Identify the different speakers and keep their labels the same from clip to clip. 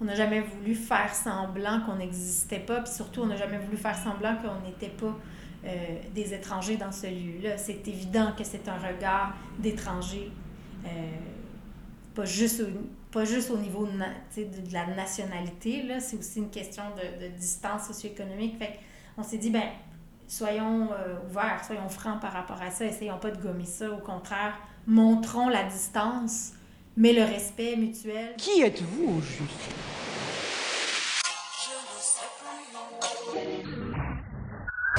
Speaker 1: on n'a jamais voulu faire semblant qu'on n'existait pas, puis surtout, on n'a jamais voulu faire semblant qu'on n'était pas euh, des étrangers dans ce lieu-là. C'est évident que c'est un regard d'étrangers, euh, pas, juste au, pas juste au niveau de, la nationalité, c'est aussi une question de, de distance socio-économique. Fait on s'est dit, ben soyons euh, ouverts, soyons francs par rapport à ça, essayons pas de gommer ça, au contraire, montrons la distance, mais le respect mutuel.
Speaker 2: Qui êtes-vous au juste?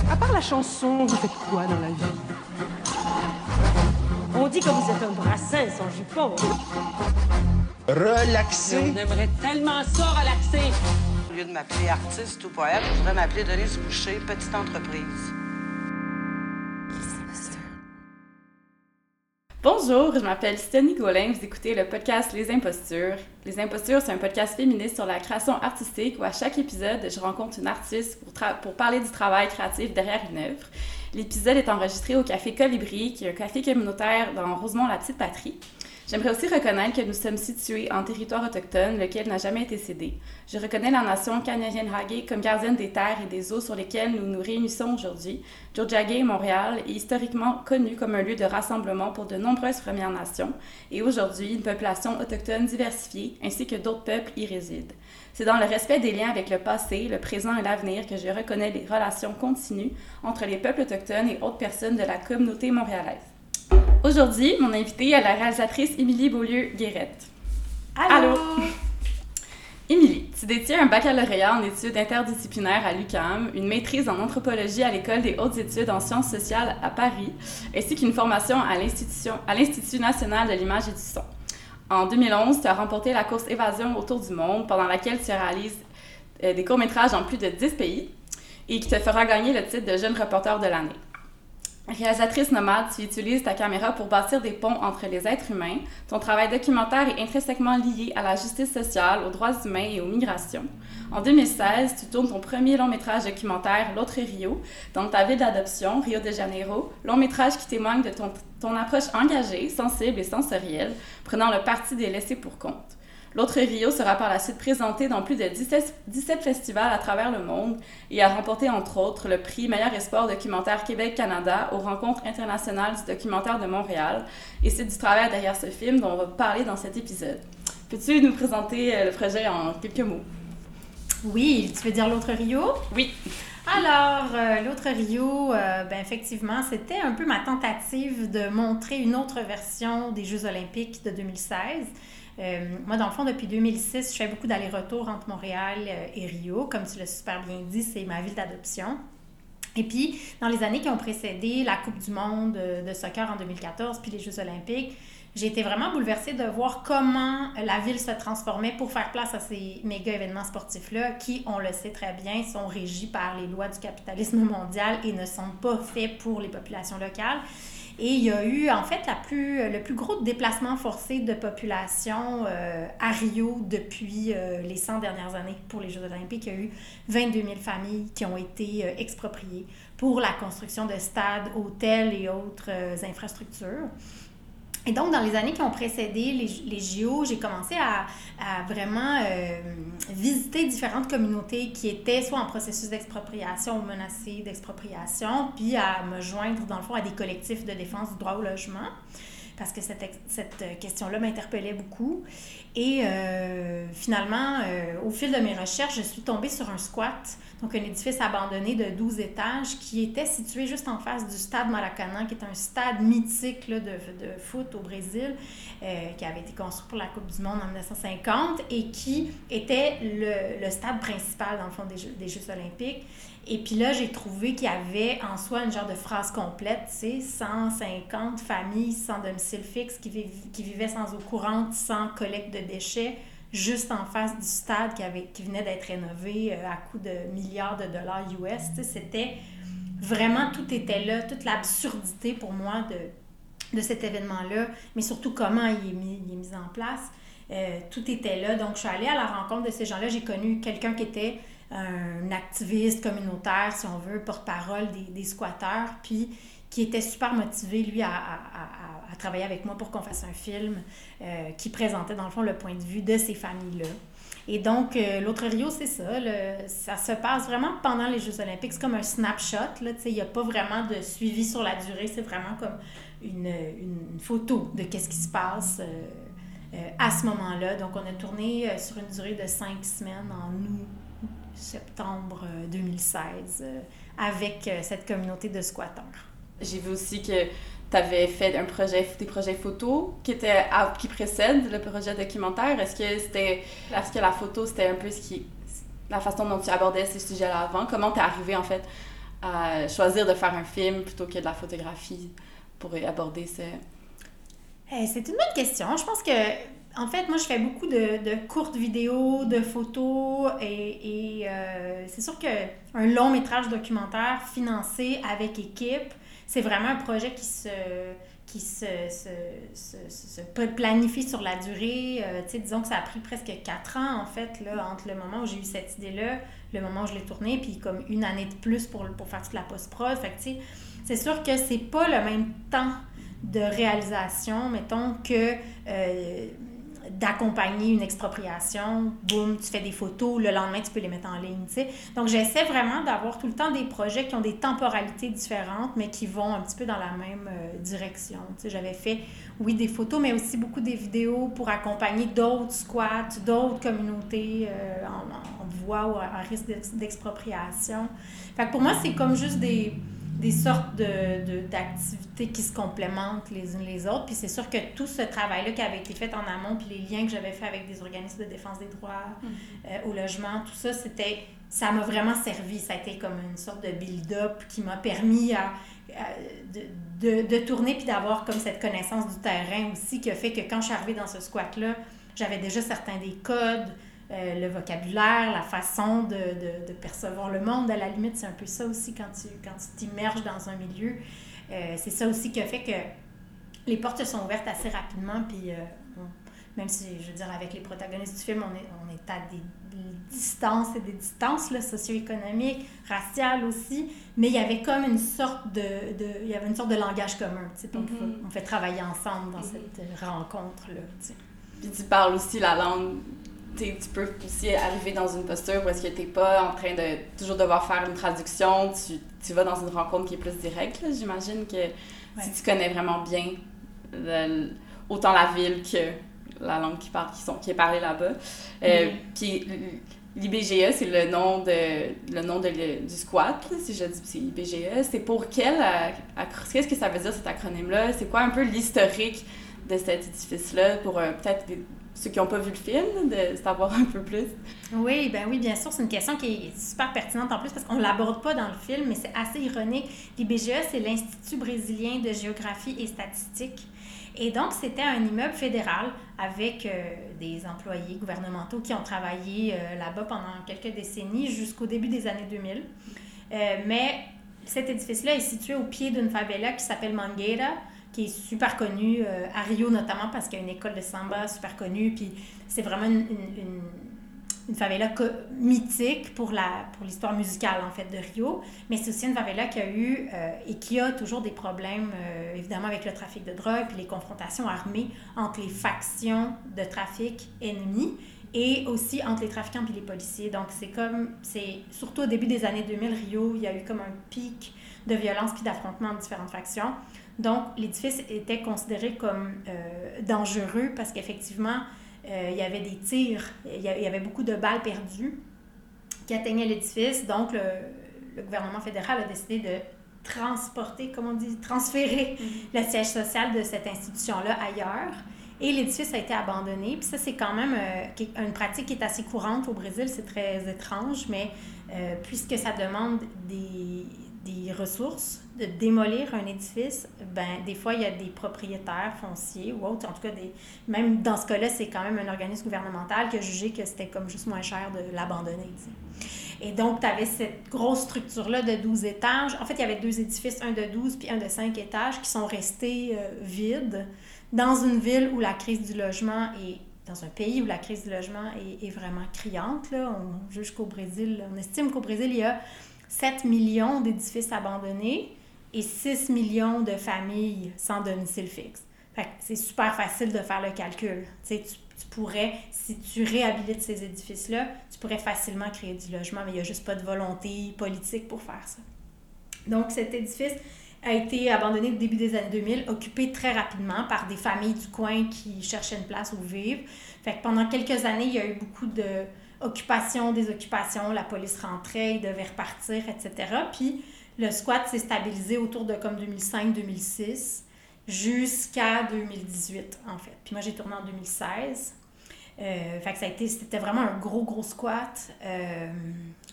Speaker 2: À part la chanson, vous faites quoi dans la vie? On dit que vous êtes un brassin sans jupon.
Speaker 3: Relaxer.
Speaker 4: On aimerait tellement ça relaxer.
Speaker 5: Au lieu de m'appeler artiste ou poète, je voudrais m'appeler Denise Boucher, petite entreprise.
Speaker 6: Bonjour, je m'appelle Stéphanie Gaulin, vous écoutez le podcast Les Impostures. Les Impostures, c'est un podcast féministe sur la création artistique où à chaque épisode, je rencontre une artiste pour, pour parler du travail créatif derrière une œuvre. L'épisode est enregistré au Café Colibri, qui est un café communautaire dans Rosemont-la-Petite-Patrie. J'aimerais aussi reconnaître que nous sommes situés en territoire autochtone, lequel n'a jamais été cédé. Je reconnais la nation Kanyayenhage comme gardienne des terres et des eaux sur lesquelles nous nous réunissons aujourd'hui. Tiohtià:ke, Montréal, est historiquement connu comme un lieu de rassemblement pour de nombreuses Premières Nations et aujourd'hui une population autochtone diversifiée ainsi que d'autres peuples y résident. C'est dans le respect des liens avec le passé, le présent et l'avenir que je reconnais les relations continues entre les peuples autochtones et autres personnes de la communauté montréalaise. Aujourd'hui, mon invitée est la réalisatrice Émilie Beaulieu-Guérette.
Speaker 1: Allô!
Speaker 6: Émilie, tu détiens un baccalauréat en études interdisciplinaires à l'UQAM, une maîtrise en anthropologie à l'École des hautes études en sciences sociales à Paris, ainsi qu'une formation à l'Institut national de l'image et du son. En 2011, tu as remporté la course Évasion autour du monde, pendant laquelle tu réalises euh, des courts-métrages dans plus de 10 pays et qui te fera gagner le titre de jeune reporter de l'année. Réalisatrice nomade, tu utilises ta caméra pour bâtir des ponts entre les êtres humains. Ton travail documentaire est intrinsèquement lié à la justice sociale, aux droits humains et aux migrations. En 2016, tu tournes ton premier long métrage documentaire, L'autre Rio, dans ta ville d'adoption, Rio de Janeiro, long métrage qui témoigne de ton, ton approche engagée, sensible et sensorielle, prenant le parti des laissés pour compte. L'autre Rio sera par la suite présenté dans plus de 17, 17, festivals à travers le monde et a remporté entre autres le prix Meilleur espoir documentaire Québec-Canada aux rencontres internationales du documentaire de Montréal. Et c'est du travail derrière ce film dont on va parler dans cet épisode. Peux-tu nous présenter euh, le projet en quelques mots?
Speaker 1: Oui, tu veux dire l'autre Rio?
Speaker 6: Oui.
Speaker 1: Alors, euh, l'autre Rio, euh, ben, effectivement, c'était un peu ma tentative de montrer une autre version des Jeux olympiques de 2016. Euh, moi, dans le fond, depuis 2006, je fais beaucoup d'allers-retours entre Montréal euh, et Rio. Comme tu l'as super bien dit, c'est ma ville d'adoption. Et puis, dans les années qui ont précédé la Coupe du monde euh, de soccer en 2014, puis les Jeux olympiques, j'ai été vraiment bouleversée de voir comment la ville se transformait pour faire place à ces méga événements sportifs-là, qui, on le sait très bien, sont régis par les lois du capitalisme mondial et ne sont pas faits pour les populations locales. Et il y a eu, en fait, la plus, le plus gros déplacement forcé de population euh, à Rio depuis euh, les 100 dernières années pour les Jeux olympiques. Il y a eu 22 000 familles qui ont été euh, expropriées pour la construction de stades, hôtels et autres infrastructures. Et donc, dans les années qui ont précédé les, les JO, j'ai commencé à, à vraiment euh, visiter différentes communautés qui étaient soit en processus d'expropriation ou menacées d'expropriation, puis à me joindre, dans le fond, à des collectifs de défense du droit au logement parce que cette, cette question-là m'interpellait beaucoup. Et euh, finalement, euh, au fil de mes recherches, je suis tombée sur un squat, donc un édifice abandonné de 12 étages qui était situé juste en face du stade Maracanã, qui est un stade mythique là, de, de, foot au Brésil, euh, qui avait été construit pour la Coupe du Monde en 1950 et qui était le, le stade principal, dans le fond, des Jeux, des Jeux olympiques. Et puis là, j'ai trouvé qu'il y avait en soi une genre de phrase complète, tu sais, 150 familles sans domicile fixe qui, viv qui vivaient sans eau courante, sans collecte de déchets, juste en face du stade qui, avait, qui venait d'être rénové euh, à coût de milliards de dollars US. C'était vraiment, tout était là, toute l'absurdité pour moi de, de cet événement-là, mais surtout comment il est mis, il est mis en place. Euh, tout était là. Donc, je suis allée à la rencontre de ces gens-là. J'ai connu quelqu'un qui était un activiste communautaire, si on veut, porte-parole des, squatteurs, puis qui était super motivé, lui, à travailler avec moi pour qu'on fasse un film euh, qui présentait, dans le fond, le point de vue de ces familles-là. Et donc, euh, l'autre Rio, c'est ça. le- ça se passe vraiment pendant les Jeux olympiques. C'est comme un snapshot. Il n'y a pas vraiment de suivi sur la durée. C'est vraiment comme une, une- photo de qu'est-ce qui se passe euh, à ce moment-là. Donc, on a tourné sur une durée de cinq semaines en août, septembre euh, 2016 euh, avec cette communauté de squatteurs.
Speaker 6: J'ai vu aussi que tu avais fait un projet, des projets photos qui, étaient qui précèdent le projet documentaire. Est-ce que c'était est-ce que la photo, c'était un peu ce qui, la façon dont tu abordais ces sujets-là avant? Comment t'es arrivé, en fait, à choisir de faire un film plutôt que de la photographie pour aborder ce...
Speaker 1: Eh, c'est une bonne question. Je pense que, en fait, moi, je fais beaucoup de, de courtes vidéos, de photos, et, et, euh, c'est sûr qu'un long métrage documentaire financé avec équipe, c'est vraiment un projet qui se qui se, se, se, se- planifie sur la durée. Euh, disons que ça a pris presque quatre ans, en fait, là, entre le moment où j'ai eu cette idée-là, le moment où je l'ai tournée, puis comme une année de plus pour, pour faire toute la post-prod. C'est sûr que c'est pas le même temps de réalisation, mettons, que euh, d'accompagner une expropriation. Boum, tu fais des photos, le lendemain, tu peux les mettre en ligne, tu sais. Donc, j'essaie vraiment d'avoir tout le temps des projets qui ont des temporalités différentes, mais qui vont un petit peu dans la même euh, direction. Tu sais, j'avais fait, oui, des photos, mais aussi beaucoup des vidéos pour accompagner d'autres squats, d'autres communautés euh, en, voie ou à, risque d'ex- d'expropriation. Fait pour moi, c'est comme juste des des sortes de, de- d'activités qui se complémentent les unes les autres. Puis c'est sûr que tout ce travail-là qui avait été fait en amont, puis les liens que j'avais fait avec des organismes de défense des droits euh, au logement, tout ça, c'était ça m'a vraiment servi. Ça a été comme une sorte de build-up qui m'a permis à, à- de, de, de tourner puis d'avoir comme cette connaissance du terrain aussi qui a fait que quand je suis arrivée dans ce squat-là, j'avais déjà certains des codes, euh, le vocabulaire, la façon de, de, de percevoir le monde. À la limite, c'est un peu ça aussi quand tu quand tu t'immerges dans un milieu. Euh, c'est ça aussi qui a fait que les portes se sont ouvertes assez rapidement. Puis, euh, on- même si, je veux dire, avec les protagonistes du film, on est, on est à des distances et des distances là, socio-économiques, raciales aussi. Mais il y avait comme une sorte de, de il y avait une sorte de langage commun. tu sais, puis on, fait, on fait travailler ensemble dans cette euh, rencontre-là. tu sais.
Speaker 6: Puis tu parles aussi la langue. Tu peux aussi arriver dans une posture où est-ce que t'es pas en train de toujours devoir faire une traduction, tu, tu vas dans une rencontre qui est plus directe. J'imagine que si tu connais vraiment bien le- autant la ville que la langue qui, parle, qui, sont, qui est parlée là-bas. Euh, Puis l'IBGE, c'est le nom, de, le nom de, le- du squat, là, si je dis c'est IBGE. C'est pour quel... euh, Qu'est-ce que ça veut dire cet acronyme-là? C'est quoi un peu l'historique de cet édifice-là pour euh, peut-être des- ceux qui n'ont pas vu le film, de savoir un peu plus?
Speaker 1: Oui, ben oui, bien sûr, c'est une question qui est super pertinente en plus parce qu'on ne l'aborde pas dans le film, mais c'est assez ironique. L'IBGE, c'est l'Institut brésilien de géographie et statistique. Et donc, c'était un immeuble fédéral avec euh, des employés gouvernementaux qui ont travaillé euh, là-bas pendant quelques décennies jusqu'au début des années 2000. Euh, mais cet édifice-là est situé au pied d'une favela qui s'appelle Mangueira, qui est super connue euh, à Rio notamment parce qu'il y a une école de samba super connue. Puis c'est vraiment une, une, une, favela mythique pour la pour l'histoire musicale en fait de Rio. Mais c'est aussi une favela qui a eu euh, et qui a toujours des problèmes euh, évidemment avec le trafic de drogue puis les confrontations armées entre les factions de trafic ennemies et aussi entre les trafiquants et les policiers. Donc, c'est comme, c'est surtout au début des années 2000, Rio, il y a eu comme un pic de violence puis d'affrontements entre différentes factions. Donc, l'édifice était considéré comme euh, dangereux parce qu'effectivement, euh, il y avait des tirs, il y avait beaucoup de balles perdues qui atteignaient l'édifice. Donc, le, le gouvernement fédéral a décidé de transporter, comme on dit, transférer le siège social de cette institution-là ailleurs. Et l'édifice a été abandonné. Puis ça, c'est quand même euh, une pratique qui est assez courante au Brésil. C'est très étrange, mais puisque ça demande des, des ressources de démolir un édifice, ben des fois, il y a des propriétaires fonciers ou autres. En tout cas, des, même dans ce cas-là, c'est quand même un organisme gouvernemental qui a jugé que c'était comme juste moins cher de l'abandonner. Et donc, tu avais cette grosse structure-là de 12 étages. En fait, il y avait deux édifices, un de 12 puis un de 5 étages, qui sont restés euh, vides dans une ville où la crise du logement est dans un pays où la crise du logement est, est vraiment criante. Là. On juge qu'au Brésil, on estime qu'au Brésil, il y a 7 millions d'édifices abandonnés et 6 millions de familles sans domicile fixe. C'est super facile de faire le calcul. Tu pourrais, si tu réhabilites ces édifices-là, tu pourrais facilement créer du logement, mais il n'y a juste pas de volonté politique pour faire ça. Donc, cet édifice a été abandonné au début des années 2000, occupé très rapidement par des familles du coin qui cherchaient une place où vivre. Fait pendant quelques années, il y a eu beaucoup de occupation, des occupations, la police rentrait, ils devaient repartir, etc. Puis le squat s'est stabilisé autour de comme 2005-2006 jusqu'à 2018, en fait. Puis moi, j'ai tourné en 2016. Euh, fait que ça a été, c'était vraiment un gros, gros squat, euh,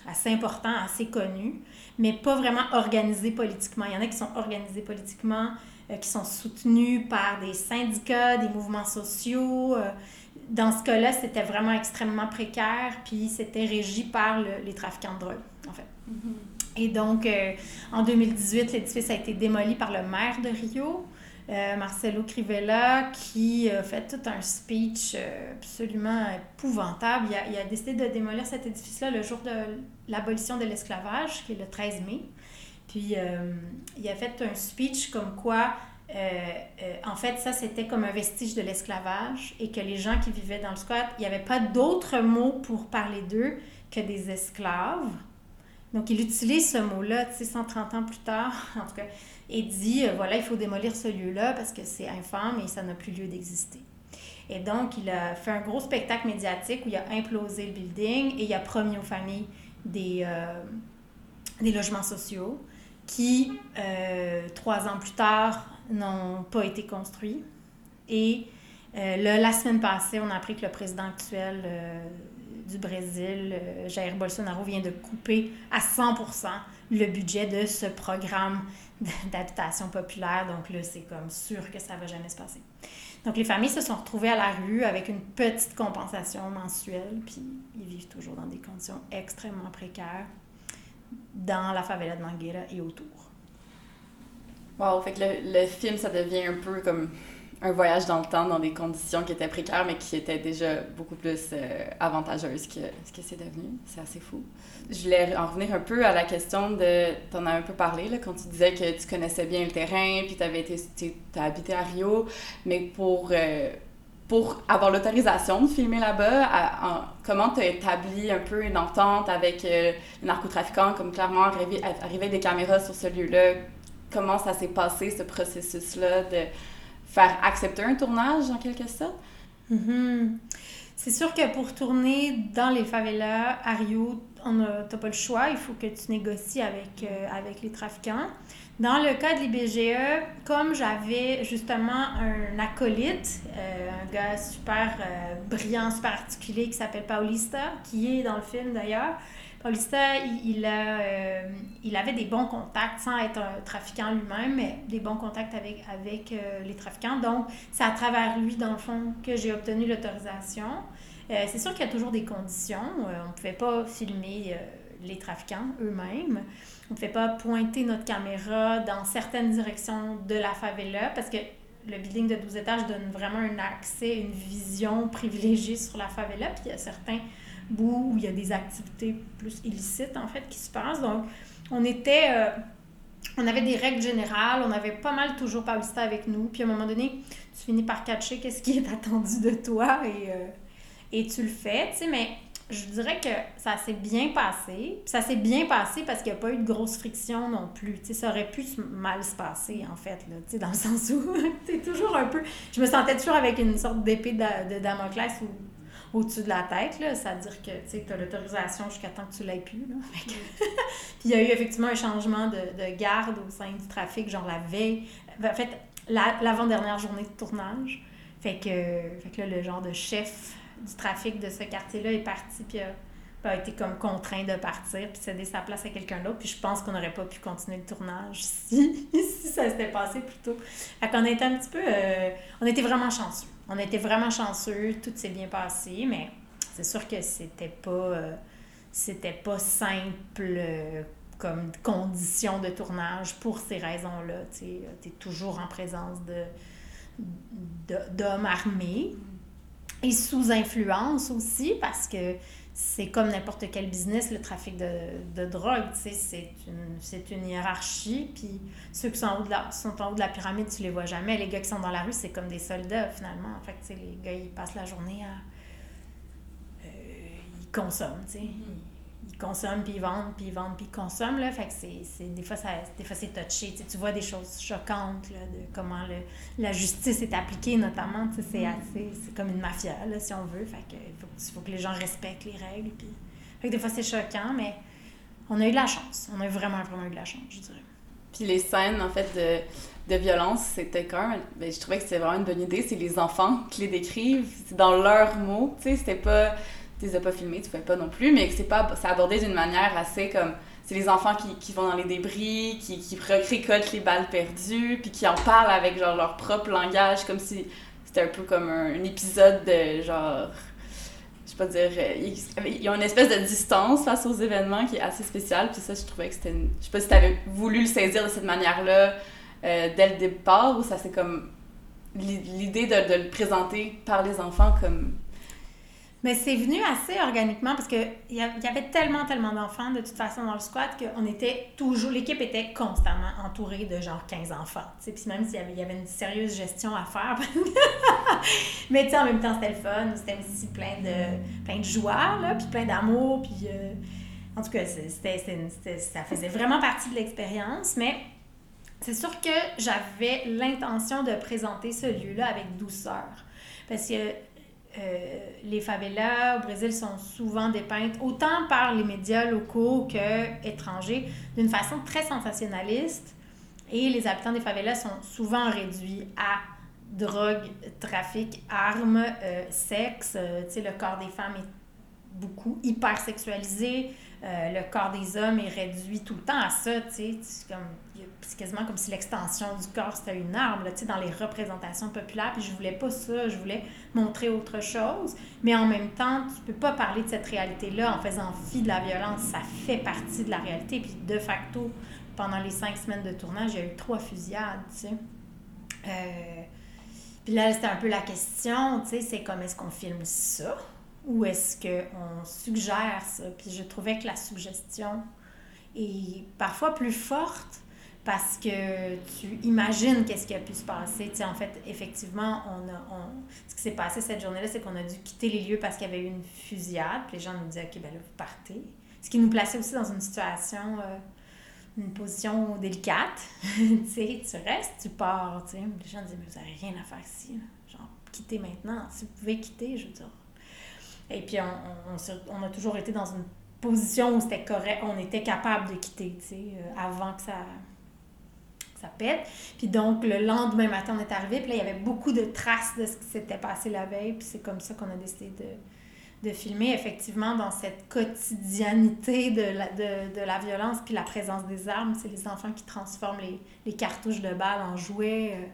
Speaker 1: assez important, assez connu, mais pas vraiment organisé politiquement. Il y en a qui sont organisés politiquement, euh, qui sont soutenus par des syndicats, des mouvements sociaux. Dans ce cas-là, c'était vraiment extrêmement précaire, puis c'était régi par les trafiquants de drogue, en fait. Mm-hmm. Et donc, euh, en 2018, l'édifice a été démoli par le maire de Rio. Euh, Marcelo Crivella, qui a fait tout un speech euh, absolument épouvantable. Il a, il a, décidé de démolir cet édifice-là le jour de l'abolition de l'esclavage, qui est le 13 mai. Puis euh, il a fait un speech comme quoi, en fait, ça c'était comme un vestige de l'esclavage et que les gens qui vivaient dans le squat, il n'y avait pas d'autre mot pour parler d'eux que des esclaves. Donc il utilise ce mot-là, tu sais, 130 ans plus tard, en tout cas et dit euh, voilà, il faut démolir ce lieu-là parce que c'est infâme et ça n'a plus lieu d'exister. Et donc, il a fait un gros spectacle médiatique où il a implosé le building et il a promis aux familles des, euh, des logements sociaux qui, euh, trois ans plus tard, n'ont pas été construits. Et la semaine passée, on a appris que le président actuel du Brésil, Jair Bolsonaro, vient de couper à 100% le budget de ce programme d'habitation populaire. Donc là, c'est comme sûr que ça va jamais se passer. Donc les familles se sont retrouvées à la rue avec une petite compensation mensuelle, puis ils vivent toujours dans des conditions extrêmement précaires dans la favela de Mangueira et autour.
Speaker 6: Wow, fait que le, le film, ça devient un peu comme un voyage dans le temps dans des conditions qui étaient précaires, mais qui étaient déjà beaucoup plus euh, avantageuses que ce que c'est devenu. C'est assez fou. Je voulais en revenir un peu à la question de. Tu en as un peu parlé là, quand tu disais que tu connaissais bien le terrain, puis tu avais été. Tu as habité à Rio, mais pour. Euh, pour avoir l'autorisation de filmer là-bas, comment tu as établi un peu une entente avec euh, les narcotrafiquants, comme clairement arriver, arriver des caméras sur ce lieu-là? Comment ça s'est passé, ce processus-là de faire accepter un tournage en quelque sorte?
Speaker 1: Mm-hmm. C'est sûr que pour tourner dans les favelas à Rio, tu n'as pas le choix. Il faut que tu négocies avec, euh, avec les trafiquants. Dans le cas de l'IBGE, comme j'avais justement un acolyte, euh, un gars super euh, brillant, super articulé qui s'appelle Paulista, qui est dans le film d'ailleurs, Paulista, il, a, euh, il avait des bons contacts, sans être un trafiquant lui-même, mais des bons contacts avec, avec euh, les trafiquants. Donc, c'est à travers lui, dans le fond, que j'ai obtenu l'autorisation. Euh, c'est sûr qu'il y a toujours des conditions. on ne pouvait pas filmer les trafiquants eux-mêmes. On ne pouvait pas pointer notre caméra dans certaines directions de la favela parce que le building de 12 étages donne vraiment un accès, une vision privilégiée sur la favela. Puis il y a certains où il y a des activités plus illicites, en fait, qui se passent. Donc, on était... Euh, on avait des règles générales, on avait pas mal toujours Paulista avec nous. Puis à un moment donné, tu finis par catcher qu'est-ce qui est attendu de toi et, euh, et tu le fais, tu sais, mais je dirais que ça s'est bien passé. ça s'est bien passé parce qu'il n'y a pas eu de grosse friction non plus. Tu sais, ça aurait pu mal se passer, en fait, là, tu sais, dans le sens où tu toujours un peu... Je me sentais toujours avec une sorte d'épée de, de Damoclès au-dessus de la tête, là, c'est-à-dire que tu as l'autorisation jusqu'à temps que tu l'aies plus. Là. Puis il y a eu effectivement un changement de, de, garde au sein du trafic, genre la veille, en fait, l'avant-dernière journée de tournage. Fait que, fait que là, le genre de chef du trafic de ce quartier-là est parti, puis a, a, été comme contraint de partir, puis céder sa place à quelqu'un d'autre. Puis je pense qu'on n'aurait pas pu continuer le tournage si, si ça s'était passé plus tôt. Fait qu'on était un petit peu... Euh, on était vraiment chanceux on était vraiment chanceux, tout s'est bien passé, mais c'est sûr que c'était pas, euh, c'était pas simple euh, comme condition de tournage pour ces raisons-là. Tu es toujours en présence de, d'hommes armés et sous influence aussi parce que c'est comme n'importe quel business, le trafic de, de drogue, c'est une, une hiérarchie, puis ceux qui sont en, haut de la, sont en haut de la pyramide, tu les vois jamais. Les gars qui sont dans la rue, c'est comme des soldats, finalement. En fait, les gars, ils passent la journée à... euh, ils consomment, tu sais. Ils, ils consomment, puis ils vendent, puis ils vendent, puis ils consomment, là. Fait que c'est, des fois, ça, des fois, c'est touché, tu vois des choses choquantes, là, de comment le, la justice est appliquée, notamment, sais, c'est assez... C'est comme une mafia, là, si on veut. Fait que faut, que- faut que les gens respectent les règles, puis... Fait que des fois, c'est choquant, mais on a eu de la chance. On a vraiment, vraiment eu de la chance, je dirais.
Speaker 6: Puis les scènes, en fait, de, de violence, c'était quand même... Ben, je trouvais que c'était vraiment une bonne idée. C'est les enfants qui les décrivent. C'est dans leurs mots, tu sais. C'était pas... Tu les as pas filmés, tu pouvais pas non plus, mais que c'est pas... C'est abordé d'une manière assez comme... C'est les enfants qui, qui vont dans les débris, qui, qui récoltent les balles perdues, puis qui en parlent avec, genre, leur propre langage, comme si c'était un peu comme un, épisode de, genre... Je sais pas dire... Ils, ils ont une espèce de distance face aux événements qui est assez spéciale, puis ça, je trouvais que c'était... une- Je sais pas si t'avais voulu le saisir de cette manière-là euh, dès le départ, ou ça c'est comme... l'i- L'idée de, de le présenter par les enfants comme...
Speaker 1: Mais c'est venu assez organiquement parce qu'il y y avait tellement, tellement d'enfants de toute façon dans le squat qu'on était toujours, l'équipe était constamment entourée de genre 15 enfants. Puis même s'il y avait, y avait une sérieuse gestion à faire. Mais en même temps, c'était le fun. C'était aussi plein de, plein de joie, puis plein d'amour. Puis euh, en tout cas, c'était- ça faisait vraiment partie de l'expérience. Mais c'est sûr que j'avais l'intention de présenter ce lieu-là avec douceur. Parce que euh, les favelas au Brésil sont souvent dépeintes autant par les médias locaux que étrangers d'une façon très sensationnaliste. Et les habitants des favelas sont souvent réduits à drogue, trafic, armes, euh, sexe. Euh, tu sais, le corps des femmes est beaucoup hyper sexualisé. Le corps des hommes est réduit tout le temps à ça, tu sais. Comme- C'est quasiment comme si l'extension du corps, c'était une arme, là, dans les représentations populaires. Puis je voulais pas ça, je voulais montrer autre chose. Mais en même temps, tu peux pas parler de cette réalité-là en faisant fi de la violence. Ça fait partie de la réalité. Puis de facto, pendant les cinq semaines de tournage, il y a eu trois fusillades, tu sais. Euh, puis là, c'était un peu la question, tu sais, c'est comme est-ce qu'on filme ça ou est-ce qu'on suggère ça? Puis je trouvais que la suggestion est parfois plus forte parce que tu imagines qu'est-ce qui a pu se passer. Tu sais, en fait, effectivement, on a, on- ce qui s'est passé cette journée-là, c'est qu'on a dû quitter les lieux parce qu'il y avait eu une fusillade. Puis les gens nous disaient, OK, ben là, vous partez. Ce qui nous plaçait aussi dans une situation, euh, une position délicate. tu sais, tu restes, tu pars. Tu sais. Les gens disaient, mais vous n'avez rien à faire ici. Genre, quittez maintenant. Si vous pouvez quitter, je veux dire. Et puis, on, on, a toujours été dans une position où c'était correct, on était capable de quitter, tu sais, euh, avant que ça, pète. Puis donc, le lendemain matin, on est arrivé, puis là, il y avait beaucoup de traces de ce qui s'était passé la veille, puis c'est comme ça qu'on a décidé de, de filmer, effectivement, dans cette quotidianité de la, de, de la violence, puis la présence des armes. C'est les enfants qui transforment les, les cartouches de balles en jouets. euh,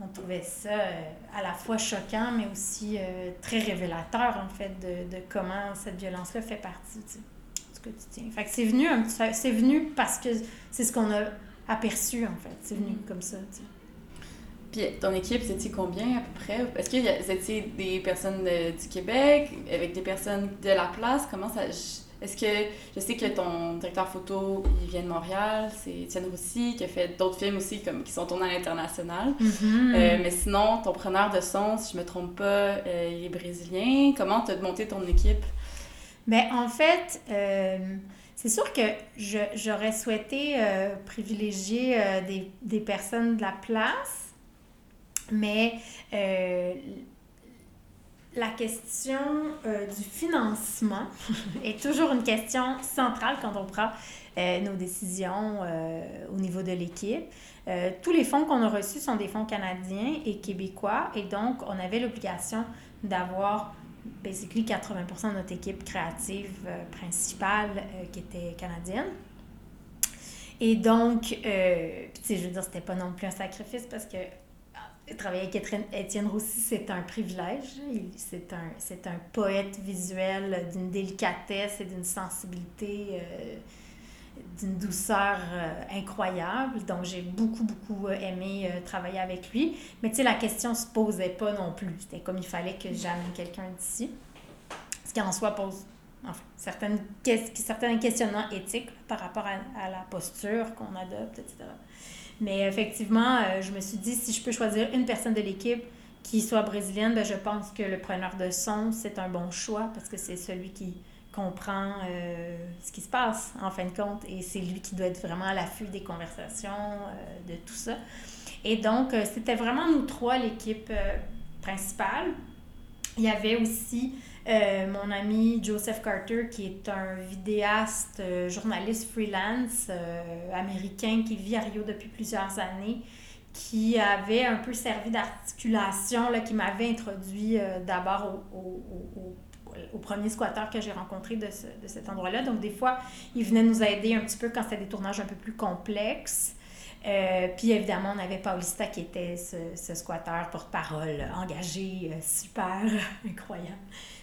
Speaker 1: on trouvait ça euh, à la fois choquant, mais aussi euh, très révélateur, en fait, de, de comment cette violence-là fait partie tu quotidien. Fait que c'est venu, c'est venu parce que c'est ce qu'on a aperçu, en fait. C'est venu comme ça, tu sais.
Speaker 6: Puis ton équipe, c'était combien à peu près? Est-ce que étiez des personnes euh, du Québec, avec des personnes de la place? Comment ça... Est-ce que... Je sais que ton directeur photo, il vient de Montréal, c'est Étienne Roussy, qui a fait d'autres films aussi comme, qui sont tournés à l'international.
Speaker 1: Mm.
Speaker 6: Euh, mais sinon, ton preneur de son, si je me trompe pas, euh, il est brésilien. Comment t'as monté ton équipe?
Speaker 1: Mais en fait, euh, c'est sûr que je- j'aurais souhaité euh, privilégier euh, des, des personnes de la place, mais euh, la question du financement est toujours une question centrale quand on prend nos décisions au niveau de l'équipe. Tous les fonds qu'on a reçus sont des fonds canadiens et québécois, et donc on avait l'obligation d'avoir basically 80% de notre équipe créative euh, principale euh, qui était canadienne. Et donc, euh, je veux dire, c'était pas non plus un sacrifice parce que ah, travailler avec Étienne- Roussy, c'est un privilège. Il- C'est un, c'est un poète visuel d'une délicatesse et d'une sensibilité, euh, d'une douceur euh, incroyable. Donc, j'ai beaucoup, beaucoup euh, aimé euh, travailler avec lui. Mais tu sais, la question se posait pas non plus. C'était comme il fallait que j'amène quelqu'un d'ici. Ce qui en soi pose enfin, certaines, ques- certains questionnements éthiques par rapport à, la posture qu'on adopte, etc. Mais effectivement, je me suis dit, si je peux choisir une personne de l'équipe qui soit brésilienne, ben, je pense que le preneur de son, c'est un bon choix parce que c'est celui qui comprend euh, ce qui se passe en fin de compte et c'est lui qui doit être vraiment à l'affût des conversations, euh, de tout ça. Et donc, euh, c'était vraiment nous trois l'équipe principale. Il y avait aussi mon ami Joseph Carter, qui est un vidéaste, journaliste freelance américain qui vit à Rio depuis plusieurs années, qui avait un peu servi d'articulation, qui m'avait introduit d'abord au, au premier squatteur que j'ai rencontré de, ce, de cet endroit-là. Donc, des fois, il venait nous aider un petit peu quand c'était des tournages un peu plus complexes. Euh, puis évidemment, on avait Paulista qui était ce, ce squatteur porte-parole engagé, euh, super incroyable,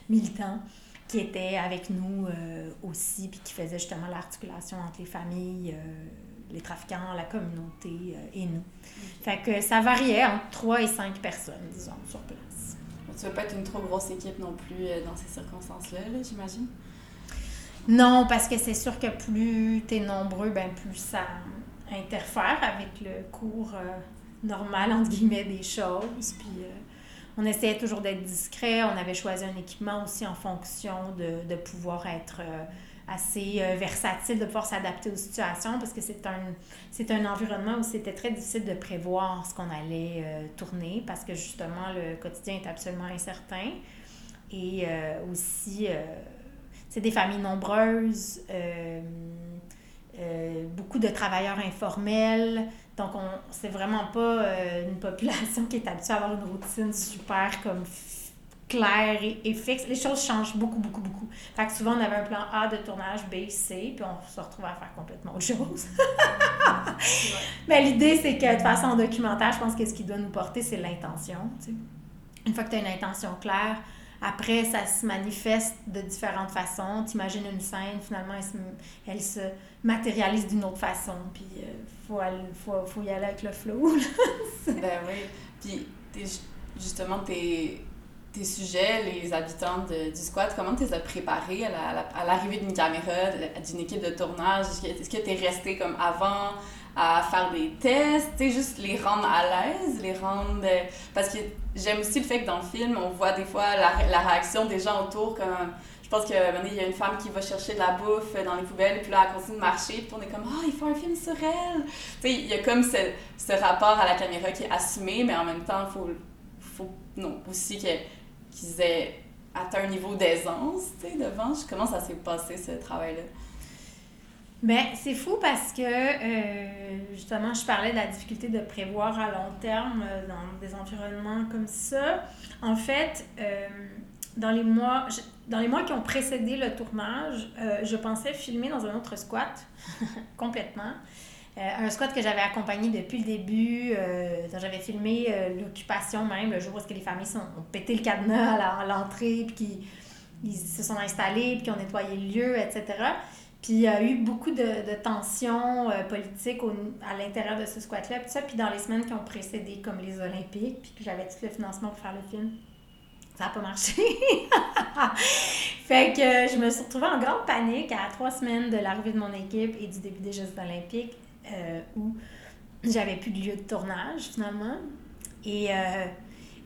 Speaker 1: militant, qui était avec nous euh, aussi, puis qui faisait justement l'articulation entre les familles, euh, les trafiquants, la communauté et nous. Fait que ça variait entre 3 et 5 personnes, disons, sur place.
Speaker 6: Tu veux pas être une trop grosse équipe non plus euh, dans ces circonstances-là, là, j'imagine?
Speaker 1: Non, parce que c'est sûr que plus tu es nombreux, ben plus ça interfère avec le cours euh, normal, entre guillemets, des choses. Puis euh, on essayait toujours d'être discret. On avait choisi un équipement aussi en fonction de, pouvoir être assez euh, versatile, de pouvoir s'adapter aux situations, parce que c'est un, c'est un environnement où c'était très difficile de prévoir ce qu'on allait euh, tourner, parce que justement, le quotidien est absolument incertain. Et euh, aussi, c'est des familles nombreuses, beaucoup de travailleurs informels. Donc, on c'est vraiment pas une population qui est habituée à avoir une routine super comme claire et, et fixe. Les choses changent beaucoup, beaucoup, beaucoup. Fait que souvent, on avait un plan A de tournage, B, C, puis on se retrouvait à faire complètement autre chose. Mais l'idée, c'est que de toute façon, en documentaire, je pense que ce qui doit nous porter, c'est l'intention. tu sais. Une fois que tu as une intention claire, après, ça se manifeste de différentes façons. Tu imagines une scène, finalement, elle se, elle se matérialise d'une autre façon. Puis, il faut, aller- faut, faut y aller avec le flow.
Speaker 6: ben oui. Puis, justement, tes, tes sujets, les habitants du squat, comment tu les as préparés à la- à la- à l'arrivée d'une caméra, d'une équipe de tournage? Est-ce que- tu es resté comme avant à faire des tests, tu sais, juste les rendre à l'aise, les rendre... euh, Parce que j'aime aussi le fait que dans le film, on voit des fois la, ré- la réaction des gens autour, comme... Je pense que il y a une femme qui va chercher de la bouffe dans les poubelles, puis là, elle continue de marcher, puis on est comme « Ah, il faut un film sur elle! » Tu sais, il y a comme ce, ce rapport à la caméra qui est assumé, mais en même temps, il faut, faut non, aussi que- qu'ils aient atteint un niveau d'aisance, tu sais, devant. Comment ça s'est passé, ce travail-là?
Speaker 1: Ben, c'est fou parce que, euh, justement, je parlais de la difficulté de prévoir à long terme euh, dans des environnements comme ça. En fait, euh, dans, les mois, dans les mois qui ont précédé le tournage, je pensais filmer dans un autre squat, complètement. Euh, un squat que j'avais accompagné depuis le début, euh, dont j'avais filmé euh, l'occupation même, le jour où que les familles sont, ont pété le cadenas à l'entrée, puis qu'ils ils se sont installés, puis qu'ils ont nettoyé le lieu, etc. Puis il y a eu beaucoup de, de tensions politiques au- à l'intérieur de ce squat-là. Puis ça, puis dans les semaines qui ont précédé, comme les Olympiques, puis que j'avais tout le financement pour faire le film, ça n'a pas marché. fait que je me suis retrouvée en grande panique à trois semaines de l'arrivée de mon équipe et du début des Jeux olympiques, euh, où j'avais plus de lieu de tournage finalement. Et, euh,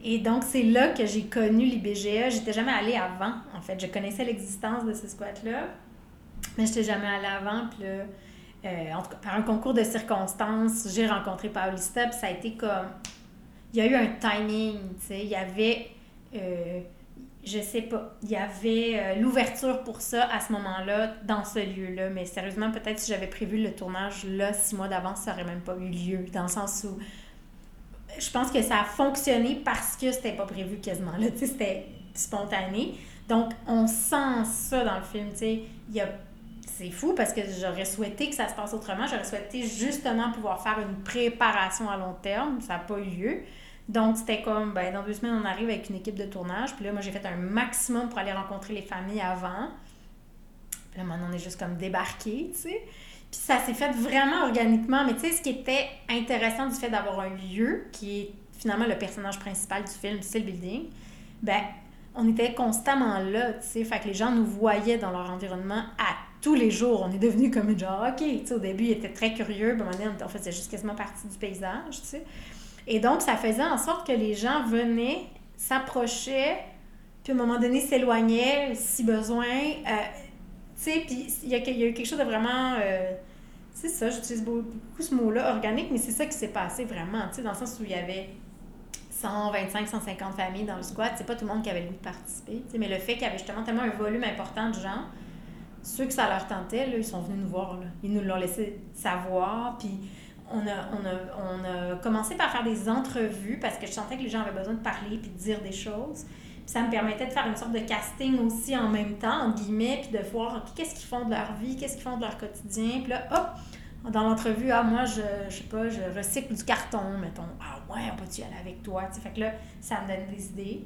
Speaker 1: et donc, c'est là que j'ai connu l'IBGA. J'étais jamais allée avant, en fait. Je connaissais l'existence de ce squat-là. Mais je n'étais jamais allée avant. Puis là, euh, en tout cas, par un concours de circonstances, j'ai rencontré Paulista. Puis ça a été comme. Il y a eu un timing, tu sais. Il y avait. Je sais pas. Il y avait euh, l'ouverture pour ça à ce moment-là, dans ce lieu-là. Mais sérieusement, peut-être si j'avais prévu le tournage là, six mois d'avance, ça aurait même pas eu lieu. Dans le sens où. Je pense que ça a fonctionné parce que c'était pas prévu quasiment. Là, c'était spontané. Donc, on sent ça dans le film. Il y a c'est fou parce que j'aurais souhaité que ça se passe autrement. J'aurais souhaité justement pouvoir faire une préparation à long terme. Ça n'a pas eu lieu. Donc, c'était comme, ben, dans deux semaines, on arrive avec une équipe de tournage. Puis là, moi, j'ai fait un maximum pour aller rencontrer les familles avant. Puis là, maintenant, on est juste comme débarqué, tu sais. Puis ça s'est fait vraiment organiquement. Mais tu sais, ce qui était intéressant du fait d'avoir un lieu qui est finalement le personnage principal du film, c'est le building, ben, on était constamment là, tu sais. Fait que les gens nous voyaient dans leur environnement à tous les jours. On est devenu comme genre, OK, tu sais, au début, ils étaient très curieux. Puis à un moment donné, on faisait juste quasiment partie du paysage, tu sais. Et donc, ça faisait en sorte que les gens venaient, s'approchaient, puis à un moment donné, s'éloignaient si besoin. Euh, tu sais, puis il y, a, eu quelque chose de vraiment. Euh, c'est ça, j'utilise beaucoup ce mot-là, organique, mais c'est ça qui s'est passé vraiment, tu sais, dans le sens où il y avait 125, 150 familles dans le squat, c'est pas tout le monde qui avait le goût de participer, mais le fait qu'il y avait justement tellement un volume important de gens, ceux que ça leur tentait, là, ils sont venus nous voir, ils nous l'ont laissé savoir, puis on a, on, a, on a commencé par faire des entrevues parce que je sentais que les gens avaient besoin de parler puis de dire des choses ça me permettait de faire une sorte de casting aussi en même temps, en guillemets, puis de voir qu'est-ce qu'ils font de leur vie, qu'est-ce qu'ils font de leur quotidien. Puis là, hop, dans l'entrevue, ah, moi, je, je sais pas, je recycle du carton, mettons. Ah, ouais, on peut-tu aller avec toi? T'sais, fait que là, ça me donne des idées.